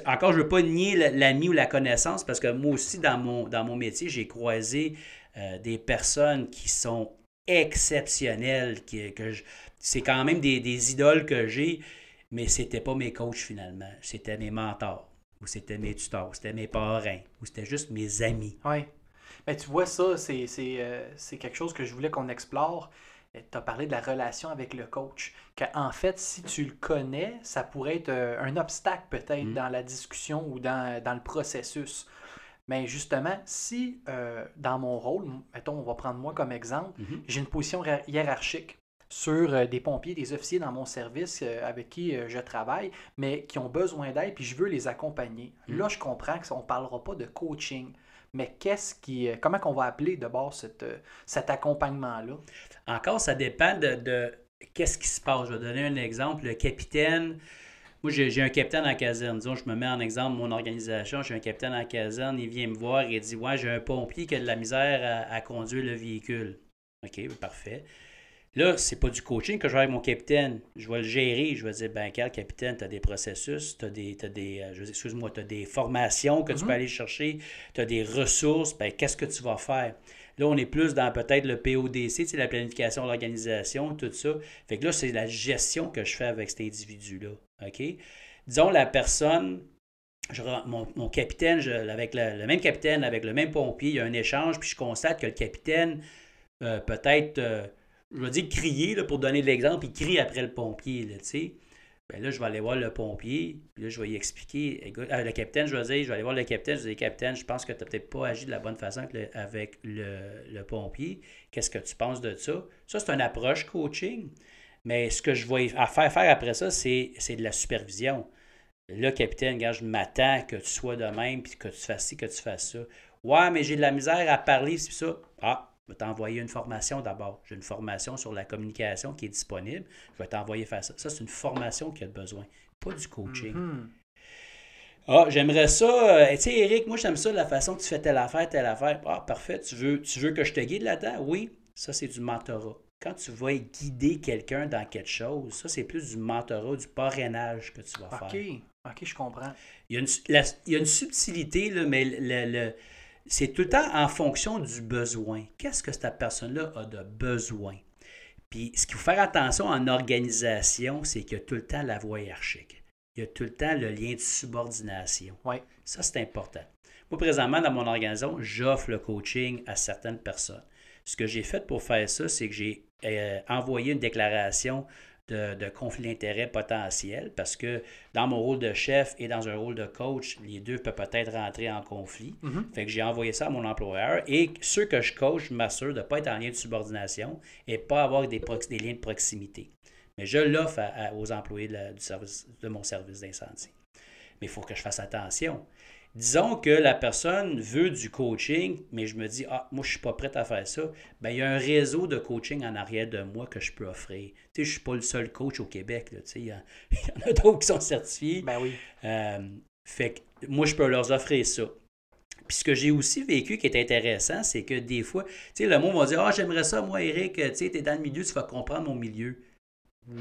Speaker 3: encore, je ne veux pas nier l'ami ou la connaissance, parce que moi aussi, dans mon, dans mon métier, j'ai croisé euh, des personnes qui sont exceptionnel Que, que c'est quand même des, idoles que j'ai, mais c'était pas mes coachs finalement. C'était mes mentors, ou c'était mes tuteurs, c'était mes parrains, ou c'était juste mes amis.
Speaker 2: Oui. Mais tu vois, ça, c'est, euh, c'est quelque chose que je voulais qu'on explore. tu as parlé de la relation avec le coach. Qu'en fait, si tu le connais, ça pourrait être euh, un obstacle peut-être
Speaker 3: Mm.
Speaker 2: dans la discussion ou dans, dans le processus. Mais justement, si euh, dans mon rôle, mettons, on va prendre moi comme exemple,
Speaker 3: Mhm.
Speaker 2: j'ai une position ra- hiérarchique sur euh, des pompiers, des officiers dans mon service euh, avec qui euh, je travaille, mais qui ont besoin d'aide, puis je veux les accompagner.
Speaker 3: Mm.
Speaker 2: Là, je comprends qu'on ne parlera pas de coaching, mais qu'est-ce qui, euh, comment qu'on va appeler d'abord cette, euh, cet accompagnement-là?
Speaker 3: Encore, ça dépend de, de qu'est-ce qui se passe. Je vais donner un exemple. Le capitaine, moi j'ai un capitaine en caserne. Disons, je me mets en exemple mon organisation. J'ai un capitaine en caserne, il vient me voir et dit Ouais, j'ai un pompier qui a de la misère à conduire le véhicule. OK, parfait. Là, c'est pas du coaching que je vais avec mon capitaine. Je vais le gérer. Je vais dire, ben, quel capitaine, tu as des processus, tu as des, t'as des euh, excuse-moi, tu des formations que tu
Speaker 2: Mhm.
Speaker 3: peux aller chercher, tu as des ressources, ben, qu'est-ce que tu vas faire? Là, on est plus dans peut-être le PODC, la planification de l'organisation, tout ça. Fait que là, c'est la gestion que je fais avec cet individu-là. OK? Disons, la personne, je mon, mon capitaine, je- avec le, le même capitaine, avec le même pompier, il y a un échange, puis je constate que le capitaine, euh, peut-être, euh, je vais dire crier, là, pour donner de l'exemple, il crie après le pompier, tu sais. Ben là, je vais aller voir le pompier, puis là, je vais y expliquer. Écoute, euh, le capitaine, je vais dire, je vais aller voir le capitaine, je vais dire, capitaine, je pense que tu n'as peut-être pas agi de la bonne façon avec le, pompier. Qu'est-ce que tu penses de ça? Ça, c'est une approche coaching. Mais ce que je vais faire faire après ça, c'est de la supervision. Là, capitaine, je m'attends que tu sois de même, puis que tu fasses ci, que tu fasses ça. Ouais, mais j'ai de la misère à parler, c'est ça. Ah, je vais t'envoyer une formation d'abord. J'ai une formation sur la communication qui est disponible. Je vais t'envoyer faire ça. Ça, c'est une formation qui a besoin, pas du coaching.
Speaker 2: Mhm.
Speaker 3: Ah, j'aimerais ça. euh, tu sais, Eric, moi, j'aime ça la façon que tu fais telle affaire, telle affaire. Ah, parfait. Tu veux, tu veux que je te guide là-dedans? Oui. Ça, c'est du mentorat. Quand tu vas guider quelqu'un dans quelque chose, ça, c'est plus du mentorat, du parrainage que tu vas
Speaker 2: OK,
Speaker 3: faire.
Speaker 2: OK, je comprends.
Speaker 3: Il y a une, la- il y a une subtilité, là, mais le- le- c'est tout le temps en fonction du besoin. Qu'est-ce que cette personne-là a de besoin? Puis, ce qu'il faut faire attention en organisation, c'est qu'il y a tout le temps la voie hiérarchique. Il y a tout le temps le lien de subordination.
Speaker 2: Ouais.
Speaker 3: Ça, c'est important. Moi, présentement, dans mon organisation, j'offre le coaching à certaines personnes. Ce que j'ai fait pour faire ça, c'est que j'ai euh, envoyé une déclaration de, de conflit d'intérêt potentiel parce que dans mon rôle de chef et dans un rôle de coach, les deux peuvent peut-être rentrer en conflit.
Speaker 2: Mhm.
Speaker 3: Fait que j'ai envoyé ça à mon employeur et ceux que je coach, je m'assure de ne pas être en lien de subordination et pas avoir des, liens de proximité. Mais je l'offre aux employés de, la- du service, de mon service d'incendie. Mais il faut que je fasse attention. Disons que la personne veut du coaching, mais je me dis, ah, moi, je ne suis pas prête à faire ça. Bien, il y a un réseau de coaching en arrière de moi que je peux offrir. Tu sais, je ne suis pas le seul coach au Québec. là, tu sais, il y, en- il y en a d'autres qui sont certifiés.
Speaker 2: Ben oui.
Speaker 3: Euh, fait que moi, je peux leur offrir ça. Puis ce que j'ai aussi vécu qui est intéressant, c'est que des fois, tu sais, le monde va dire Ah, j'aimerais ça, moi, Eric, tu sais, t'es dans le milieu, tu vas comprendre mon milieu.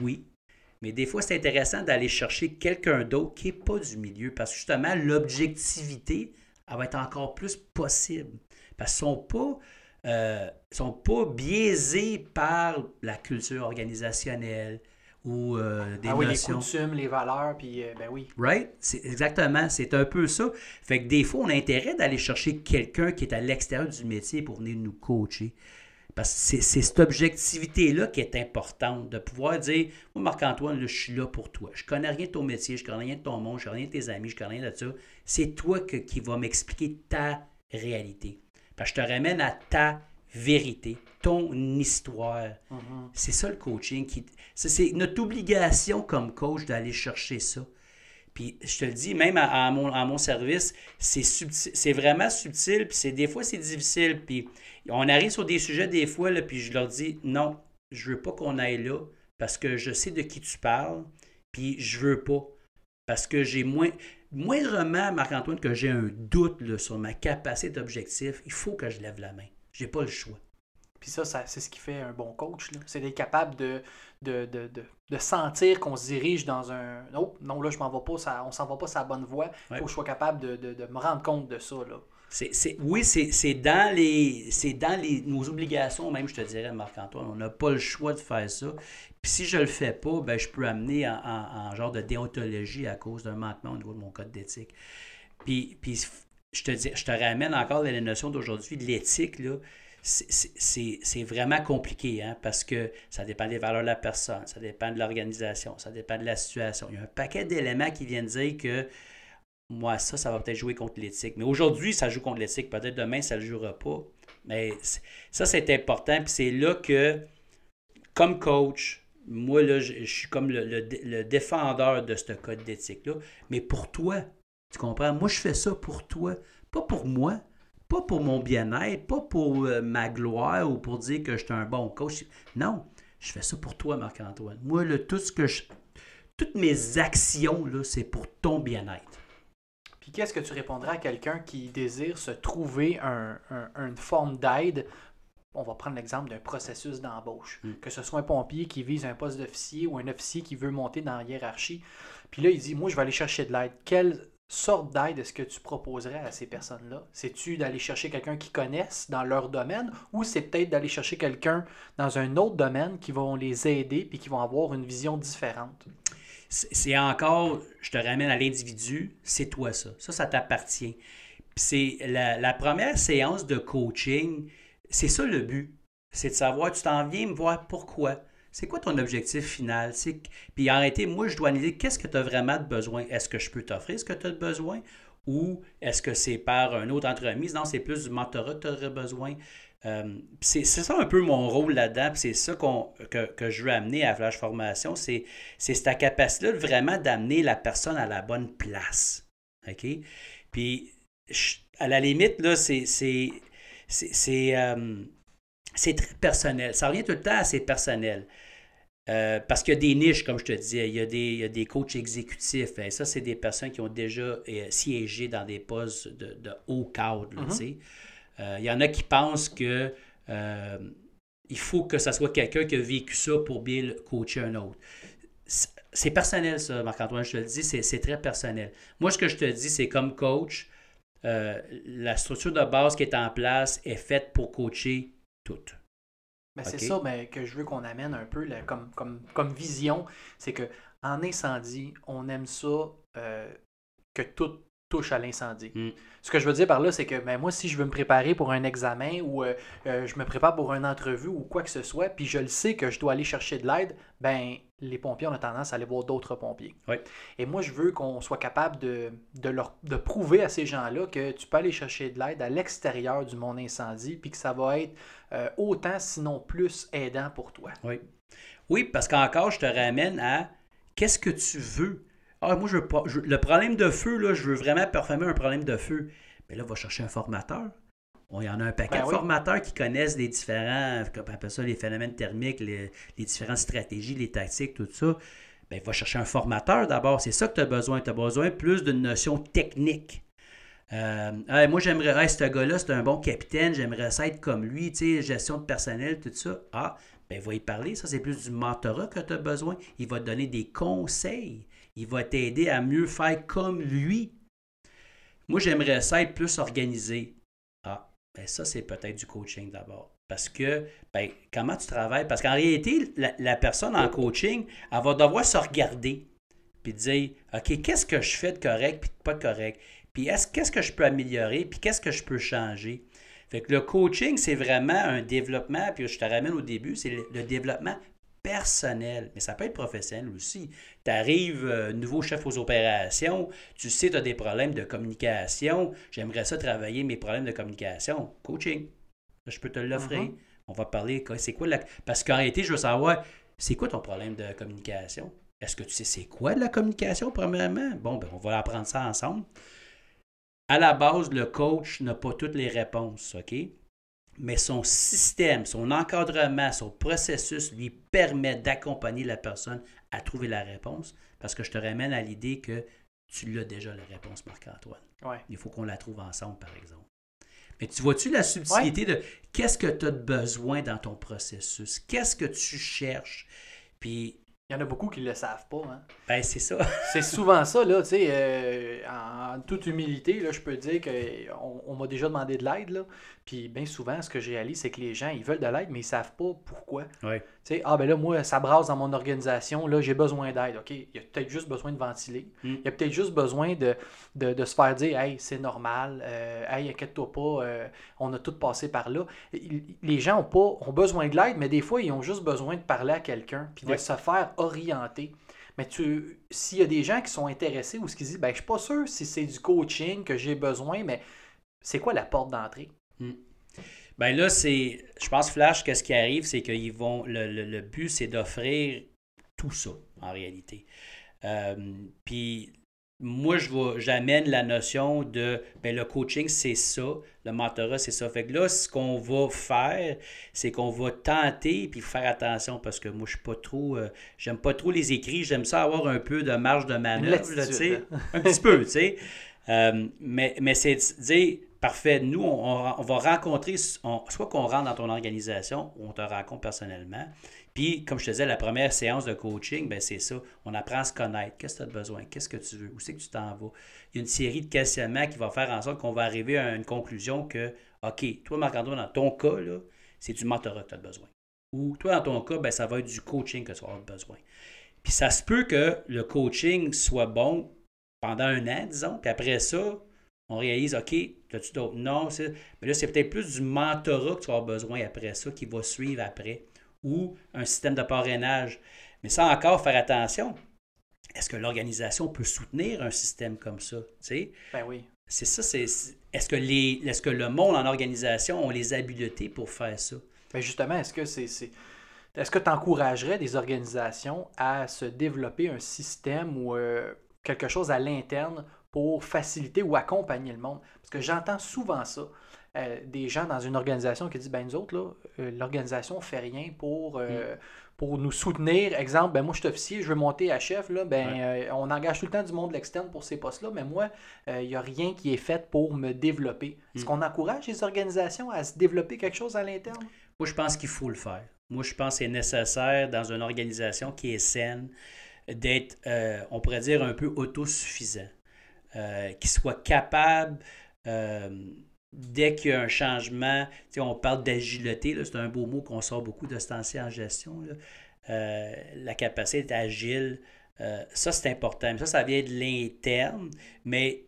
Speaker 3: Oui. Mais des fois, c'est intéressant d'aller chercher quelqu'un d'autre qui n'est pas du milieu parce que justement, l'objectivité, elle va être encore plus possible. Parce qu'ils ne sont pas. euh, sont pas biaisés par la culture organisationnelle ou euh, des
Speaker 2: ah oui, les
Speaker 3: notions.
Speaker 2: coutumes, les valeurs, puis euh, ben oui.
Speaker 3: Right? C'est exactement. C'est un peu ça. Fait que des fois, on a intérêt d'aller chercher quelqu'un qui est à l'extérieur du métier pour venir nous coacher. Parce que c'est- cette objectivité-là qui est importante, de pouvoir dire Moi, Marc-Antoine, je suis là pour toi. Je connais rien de ton métier, je connais rien de ton monde, je connais rien de tes amis, je connais rien de ça. C'est toi que- qui va m'expliquer ta réalité. Parce que je te ramène à ta vérité, ton histoire.
Speaker 2: Mhm.
Speaker 3: C'est ça le coaching. Qui... c'est- C'est notre obligation comme coach d'aller chercher ça. Puis je te le dis, même à, mon, service, c'est vraiment subtil, puis c'est des fois c'est difficile. Puis on arrive sur des sujets des fois, là, puis je leur dis non, je veux pas qu'on aille là parce que je sais de qui tu parles, puis je veux pas. Parce que j'ai moins. Moindrement, Marc-Antoine, que j'ai un doute sur ma capacité d'objectif, il faut que je lève la main. J'ai pas le choix.
Speaker 2: Puis ça, c'est ce qui fait un bon coach. là. C'est d'être capable de, de sentir qu'on se dirige dans un. Oh, non, là, je m'en vais pas, ça, on s'en va pas sa bonne voie. Il
Speaker 3: Ouais.
Speaker 2: faut que je sois capable de, de, de me rendre compte de ça. Là.
Speaker 3: C'est, c'est- oui, c'est, c'est dans, les, c'est dans les, nos obligations, même, je te dirais, Marc-Antoine. On n'a pas le choix de faire ça. Puis si je le fais pas, ben, je peux amener en, en- en genre de déontologie à cause d'un manquement au niveau de mon code d'éthique. Puis, puis je, te dis, je te ramène encore à la notion d'aujourd'hui de l'éthique. Là. C'est vraiment compliqué hein, parce que ça dépend des valeurs de la personne, ça dépend de l'organisation, ça dépend de la situation. Il y a un paquet d'éléments qui viennent dire que moi, ça, ça va peut-être jouer contre l'éthique. Mais aujourd'hui, ça joue contre l'éthique. Peut-être demain, ça ne le jouera pas. Mais ça, c'est important. Puis c'est là que, comme coach, moi, là, je, suis comme le, le, défendeur de ce code d'éthique-là. Mais pour toi, tu comprends? Moi, je fais ça pour toi, pas pour moi. Pas pour mon bien-être, pas pour euh, ma gloire ou pour dire que je suis un bon coach. Non, je fais ça pour toi, Marc-Antoine. Moi, le, tout ce que je, toutes mes actions, là, c'est pour ton bien-être.
Speaker 2: Puis qu'est-ce que tu répondras à quelqu'un qui désire se trouver une forme d'aide? On va prendre l'exemple d'un processus d'embauche. Mm. Que ce soit un pompier qui vise un poste d'officier ou un officier qui veut monter dans la hiérarchie. Puis là, il dit Moi, je vais aller chercher de l'aide. Quelle sorte d'aide est-ce que tu proposerais à ces personnes-là? C'est-tu d'aller chercher quelqu'un qui connaisse dans leur domaine ou c'est peut-être d'aller chercher quelqu'un dans un autre domaine qui vont les aider puis qui vont avoir une vision différente?
Speaker 3: C'est encore, je te ramène à l'individu, c'est toi ça. Ça, ça t'appartient. C'est la, première séance de coaching, c'est ça le but. C'est de savoir, tu t'en viens me voir pourquoi? C'est quoi ton objectif final? Puis réalité, moi, je dois analyser qu'est-ce que tu as vraiment de besoin? Est-ce que je peux t'offrir ce que tu as de besoin? Ou est-ce que c'est par un autre entremise? Non, c'est plus du mentorat que tu aurais besoin. Euh, c'est ça un peu mon rôle là-dedans, c'est ça que, je veux amener à Flash Formation, c'est cette capacité vraiment d'amener la personne à la bonne place. OK? Puis, à la limite, euh, c'est très personnel. Ça revient tout le temps à c'est personnel. Euh, parce qu'il y a des niches, comme je te disais, il y a des, il y a des coachs exécutifs. Et ça, c'est des personnes qui ont déjà euh, siégé dans des postes de, de haut cadre. Mm-hmm. il y en a qui pensent que il faut que ça soit quelqu'un qui a vécu ça pour bien coacher un autre. C'est personnel, ça, Marc-Antoine, je te le dis, c'est très personnel. Moi, ce que je te dis, c'est comme coach, euh, la structure de base qui est en place est faite pour coacher toutes.
Speaker 2: Ben, c'est ça mais que je veux qu'on amène un peu comme, comme, comme vision. C'est que en incendie, on aime ça euh, que tout touche à l'incendie. Mm. Ce que je veux dire par là, c'est que ben, moi, si je veux me préparer pour un examen ou euh, je me prépare pour une entrevue ou quoi que ce soit, puis je le sais que je dois aller chercher de l'aide, ben les pompiers ont tendance à aller voir d'autres pompiers. Et moi, je veux qu'on soit capable de, leur, de prouver à ces gens-là que tu peux aller chercher de l'aide à l'extérieur du monde incendie, puis que ça va être euh, autant, sinon plus, aidant pour toi.
Speaker 3: Oui. Oui, parce qu'encore, je te ramène à qu'est-ce que tu veux. Ah, moi, je veux pas. le problème de feu, là, je veux vraiment performer un problème de feu. Mais là, va chercher un formateur. Il y en a un paquet ben de formateurs qui connaissent les différents, comme appelle ça, les phénomènes thermiques, les, différentes stratégies, les tactiques, tout ça. Bien, va chercher un formateur d'abord. C'est ça que tu as besoin. Tu as besoin plus d'une notion technique. Euh, moi, j'aimerais, ce gars-là, c'est un bon capitaine, j'aimerais ça être comme lui, tu sais, gestion de personnel, tout ça. Ah, ben, va y parler. Ça, c'est plus du mentorat que tu as besoin. Il va te donner des conseils. Il va t'aider à mieux faire comme lui. Moi, j'aimerais ça être plus organisé. Ah, ben ça, c'est peut-être du coaching d'abord. Parce que, ben, comment tu travailles? Parce qu'en réalité, la, personne en coaching, elle va devoir se regarder puis dire, OK, qu'est-ce que je fais de correct puis de pas correct? Puis qu'est-ce que je peux améliorer puis qu'est-ce que je peux changer? Fait que le coaching, c'est vraiment un développement, puis je te ramène au début, c'est le développement personnel, mais ça peut être professionnel aussi. Tu arrives, euh, nouveau chef aux opérations, tu sais, tu as des problèmes de communication, j'aimerais ça travailler mes problèmes de communication. Coaching, je peux te l'offrir. Mm-hmm. On va parler, c'est quoi la... Parce qu'en réalité, je veux savoir, c'est quoi ton problème de communication? Est-ce que tu sais c'est quoi de la communication, premièrement? Bon, ben, on va apprendre ça ensemble. À la base, le coach n'a pas toutes les réponses, OK? mais son système, son encadrement, son processus lui permet d'accompagner la personne à trouver la réponse parce que je te ramène à l'idée que tu l'as déjà la réponse, Marc-Antoine. Il faut qu'on la trouve ensemble, par exemple. Mais tu vois-tu la subtilité de qu'est-ce que tu as besoin dans ton processus? Qu'est-ce que tu cherches? Puis
Speaker 2: il y en a beaucoup qui ne le savent pas. Hein?
Speaker 3: Ben, c'est ça.
Speaker 2: c'est souvent ça, là, tu sais. Euh, en toute humilité, là, je peux dire qu'on on, m'a déjà demandé de l'aide. là. Puis bien souvent, ce que je réalise, c'est que les gens, ils veulent de l'aide, mais ils savent pas pourquoi. Tu sais, ah ben là, moi, ça brasse dans mon organisation, là, j'ai besoin d'aide. OK, il y a peut-être juste besoin de ventiler.
Speaker 3: Mm.
Speaker 2: Il y a peut-être juste besoin de, de, de se faire dire, hey, c'est normal, euh, hey, inquiète-toi pas, euh, on a tout passé par là. Les gens ont, pas, ont besoin de l'aide, mais des fois, ils ont juste besoin de parler à quelqu'un, puis de se faire orienter. Mais tu, s'il y a des gens qui sont intéressés ou ce qui disent, ben, je suis pas sûr si c'est du coaching que j'ai besoin, mais c'est quoi la porte d'entrée?
Speaker 3: Ben là, c'est. Je pense Flash, qu'est-ce qui arrive, c'est qu'ils vont. Le, le- le but, c'est d'offrir tout ça, en réalité. Euh, Puis moi, je j'amène la notion de ben, le coaching, c'est ça, le mentorat, c'est ça. Fait que là, ce qu'on va faire, c'est qu'on va tenter, puis faire attention, parce que moi, je suis pas trop. euh, j'aime pas trop les écrits, j'aime ça avoir un peu de marge de manœuvre, là, tu sais.
Speaker 2: latitude,
Speaker 3: un petit peu, tu sais. Euh, mais mais c'est de dire, parfait, nous, on, va rencontrer, on- soit qu'on rentre dans ton organisation, ou on te rencontre personnellement. Puis, comme je te disais, la première séance de coaching, ben c'est ça. On apprend à se connaître. Qu'est-ce que tu as besoin? Qu'est-ce que tu veux? Où c'est que tu t'en vas? Il y a une série de questionnements qui va faire en sorte qu'on va arriver à une conclusion que, OK, toi, Marc-Antoine, dans ton cas, c'est du mentorat que tu as besoin. Ou toi, dans ton cas, ben, ça va être du coaching que tu vas avoir besoin. Puis ça se peut que le coaching soit bon pendant un an, disons, puis après ça, on réalise, OK, as-tu d'autres? Non, c'est- mais là, c'est peut-être plus du mentorat que tu vas avoir besoin après ça, qui va suivre après, ou un système de parrainage. Mais ça encore, faire attention. Est-ce que l'organisation peut soutenir un système comme ça?
Speaker 2: Ben oui.
Speaker 3: C'est ça, c'est. Est-ce que, les, est-ce que le monde en organisation ont les habiletés pour faire ça?
Speaker 2: Mais justement, est-ce que c'est. c'est- Est-ce que tu encouragerais des organisations à se développer un système ou euh, quelque chose à l'interne pour faciliter ou accompagner le monde? Parce que j'entends souvent ça. euh, des gens dans une organisation qui disent ben nous autres, là, euh, l'organisation ne fait rien pour, euh, pour nous soutenir. Exemple, ben moi je suis officier, je veux monter à chef, là, ben, euh, on engage tout le temps du monde de l'externe pour ces postes-là, mais moi, euh, il n'y a rien qui est fait pour me développer. Est-ce
Speaker 3: Mm.
Speaker 2: qu'on encourage les organisations à se développer quelque chose à l'interne?
Speaker 3: Moi, je pense qu'il faut le faire. Moi, je pense que c'est nécessaire dans une organisation qui est saine d'être, euh, on pourrait dire, un peu autosuffisant. Euh, qui soit capable, euh, dès qu'il y a un changement, on parle d'agilité, c'est un beau mot qu'on sort beaucoup de ce en gestion. Euh, la capacité d'être agile, ça c'est important. Mais ça, ça vient de l'interne, mais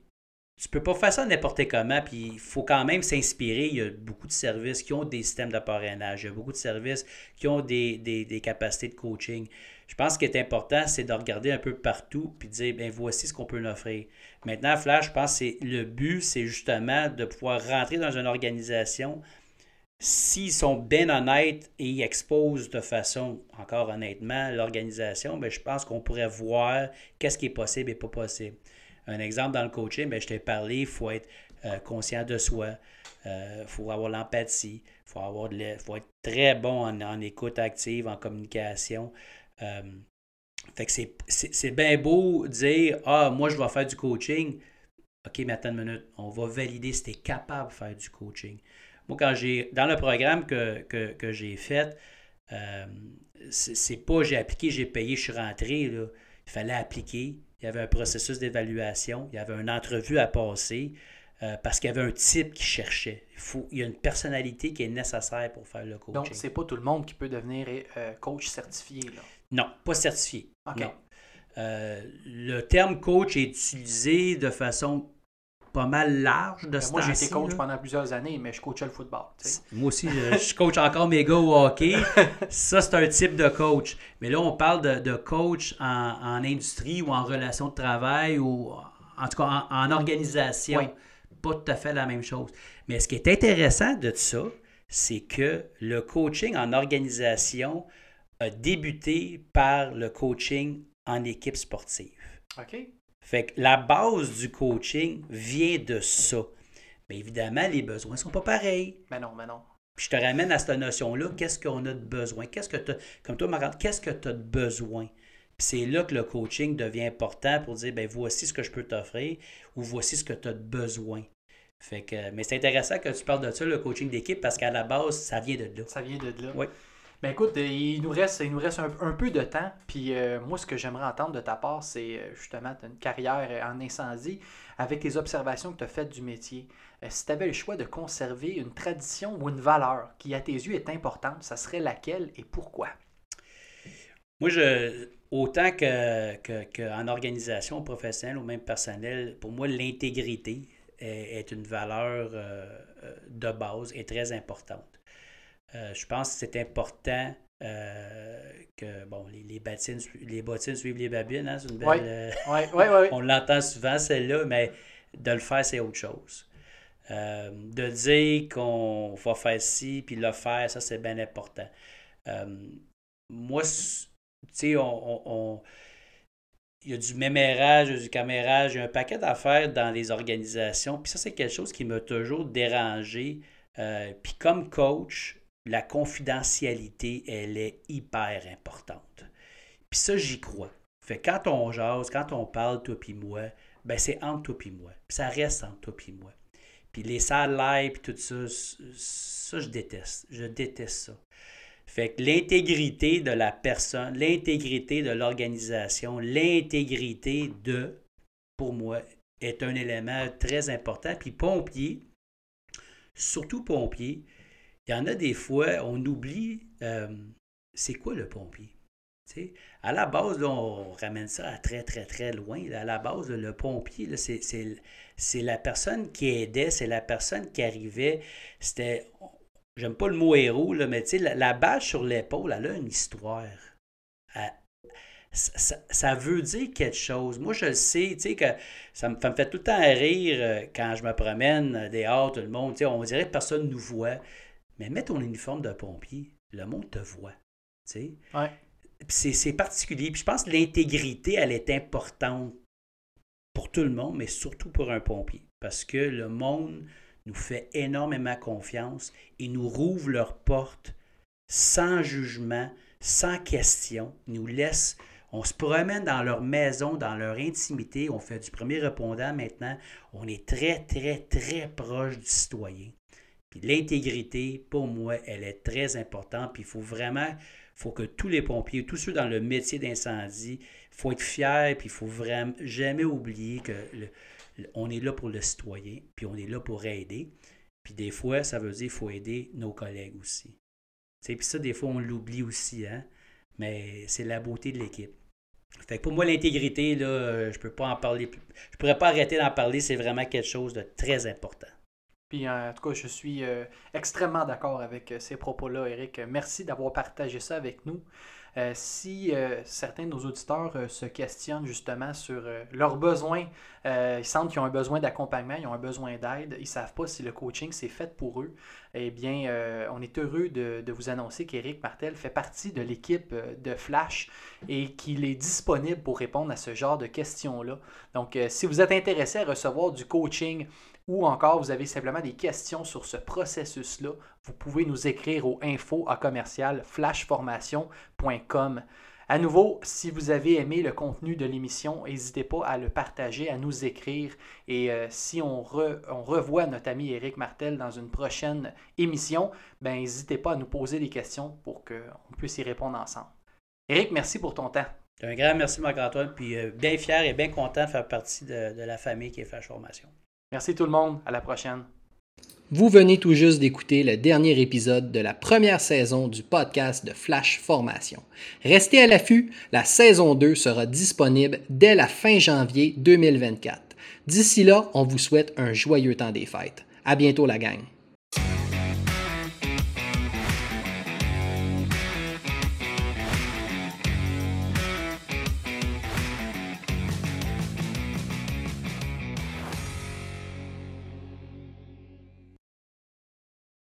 Speaker 3: tu peux pas faire ça n'importe comment, puis il faut quand même s'inspirer. Il y a beaucoup de services qui ont des systèmes de parrainage, il y a beaucoup de services qui ont des, des- des capacités de coaching. Je pense que ce qui est important, c'est de regarder un peu partout puis de dire, ben voici ce qu'on peut nous offrir. Maintenant, Flash, je pense que le but, c'est justement de pouvoir rentrer dans une organisation. S'ils sont bien honnêtes et ils exposent de façon, encore honnêtement, l'organisation, ben, je pense qu'on pourrait voir qu'est-ce qui est possible et pas possible. Un exemple dans le coaching, ben, je t'ai parlé, il faut être euh, conscient de soi, il faut avoir l'empathie, il faut, avoir de faut être très bon en, en écoute active, en communication. Euh, fait que c'est- c'est c'est bien beau dire Ah, moi, je vais faire du coaching. OK, mais attends une minute. On va valider si tu es capable de faire du coaching. Moi, quand j'ai. Dans le programme que, que, que j'ai fait, euh, c'est c'est pas j'ai appliqué, j'ai payé, je suis rentré. Là. Il fallait appliquer. Il y avait un processus d'évaluation. Il y avait une entrevue à passer. euh, parce qu'il y avait un type qui cherchait. Il, faut, il y a une personnalité qui est nécessaire pour faire le coaching.
Speaker 2: Donc, c'est pas tout le monde qui peut devenir euh, coach certifié. Là.
Speaker 3: Non, pas certifié.
Speaker 2: OK.
Speaker 3: Euh, le terme coach est utilisé de façon pas mal large de
Speaker 2: Ben,
Speaker 3: ce
Speaker 2: moi, j'ai été coach
Speaker 3: là.
Speaker 2: pendant plusieurs années, mais je coachais le football. tu sais.
Speaker 3: Moi aussi, je, je coach encore mes gars au hockey. Ça, c'est un type de coach. Mais là, on parle de, de coach en, en industrie ou en relation de travail ou en tout cas en, en organisation.
Speaker 2: Oui.
Speaker 3: Pas tout à fait la même chose. Mais ce qui est intéressant de ça, c'est que le coaching en organisation a débuté par le coaching en équipe sportive.
Speaker 2: OK?
Speaker 3: Fait que la base du coaching vient de ça. Mais évidemment, les besoins ne sont pas pareils.
Speaker 2: Mais non, mais non.
Speaker 3: Puis je te ramène à cette notion-là, qu'est-ce qu'on a de besoin? Qu'est-ce que tu comme toi, Marc, qu'est-ce que tu as de besoin? Puis c'est là que le coaching devient important pour dire, ben voici ce que je peux t'offrir ou voici ce que tu as de besoin. Fait que, mais c'est intéressant que tu parles de ça, le coaching d'équipe, parce qu'à la base, ça vient de là.
Speaker 2: Ça vient de là.
Speaker 3: Oui.
Speaker 2: Ben écoute, il nous reste, il nous reste un, peu de temps. Puis moi, ce que j'aimerais entendre de ta part, c'est justement une carrière en incendie avec les observations que tu as faites du métier. si tu avais le choix de conserver une tradition ou une valeur qui, à tes yeux, est importante, ça serait laquelle et pourquoi?
Speaker 3: Moi, je, autant qu'en que, organisation professionnelle ou même personnelle, pour moi, l'intégrité est, une valeur euh, euh, de base et très importante. Euh, je pense que c'est important que bon, les, les, bottines, les bottines suivent les babines. Hein, une belle, on l'entend souvent, celle-là, mais de le faire, c'est autre chose. de dire qu'on va faire ci, puis le faire, ça, c'est bien important. moi, tu sais, on, il y a du mémérage, du camérage, il y a un paquet d'affaires dans les organisations. Puis ça, c'est quelque chose qui m'a toujours dérangé. Euh, puis comme coach, la confidentialité, elle est hyper importante. Puis ça, j'y crois. Fait quand on jase, quand on parle, toi puis moi, ben c'est entre toi puis moi. Puis ça reste entre toi puis moi. Puis les salles live, tout ça, ça, je déteste. Je déteste ça. Fait que l'intégrité de la personne, l'intégrité de l'organisation, l'intégrité de, pour moi, est un élément très important. Puis pompier, surtout pompier, il y en a des fois, on oublie euh, c'est quoi le pompier. à la base, on ramène ça à très, très, très loin. À la base, le pompier, c'est la personne qui aidait, c'est la personne qui arrivait. C'était j'aime pas le mot héros, mais la, bâche sur l'épaule, elle a une histoire. ça, veut dire quelque chose. Moi, je le sais, tu sais, que ça me, fait tout le temps rire euh, quand je me promène dehors, tout le monde, tu sais, on dirait que personne ne nous voit. Mais mets ton uniforme de pompier, le monde te voit, tu sais.
Speaker 2: Ouais.
Speaker 3: C'est particulier. Puis je pense que l'intégrité, elle est importante pour tout le monde, mais surtout pour un pompier. Parce que le monde nous fait énormément confiance et nous rouvre leurs portes sans jugement, sans question, nous laisse, on se promène dans leur maison, dans leur intimité, on fait du premier répondant maintenant, on est très, très, très proche du citoyen. L'intégrité, pour moi, elle est très importante, puis il faut vraiment, faut que tous les pompiers, tous ceux dans le métier d'incendie, faut être fiers, puis il faut vraiment jamais oublier que on est là pour le citoyen, puis on est là pour aider. Puis des fois, ça veut dire qu'il faut aider nos collègues aussi. Puis ça, des fois, on l'oublie aussi, hein? mais c'est la beauté de l'équipe. Pour moi, l'intégrité, là, je peux pas en parler. Je pourrais pas arrêter d'en parler, c'est vraiment quelque chose de très important.
Speaker 2: Puis en tout cas, je suis euh, extrêmement d'accord avec euh, ces propos-là, Eric. Merci d'avoir partagé ça avec nous. Euh, si euh, certains de nos auditeurs euh, se questionnent justement sur leurs besoins, ils sentent qu'ils ont un besoin d'accompagnement, ils ont un besoin d'aide, ils ne savent pas si le coaching c'est fait pour eux, eh bien, on est heureux de, de vous annoncer qu'Éric Martel fait partie de l'équipe de Flash et qu'il est disponible pour répondre à ce genre de questions-là. Donc, si vous êtes intéressé à recevoir du coaching ou encore vous avez simplement des questions sur ce processus-là, vous pouvez nous écrire au info à commercial flashformation.com. À nouveau, si vous avez aimé le contenu de l'émission, n'hésitez pas à le partager, à nous écrire. Et euh, si on, revoit notre ami Éric Martel dans une prochaine émission, ben n'hésitez pas à nous poser des questions pour qu'on puisse y répondre ensemble. Éric, merci pour ton temps.
Speaker 3: Un grand merci, Marc-Antoine. Puis euh, bien fier et bien content de faire partie de, de la famille qui est Flash Formation.
Speaker 2: Merci tout le monde. À la prochaine.
Speaker 4: Vous venez tout juste d'écouter le dernier épisode de la première saison du podcast de Flash Formation. Restez à l'affût, la saison 2 sera disponible dès la fin janvier 2024. D'ici là, on vous souhaite un joyeux temps des fêtes. À bientôt la gang.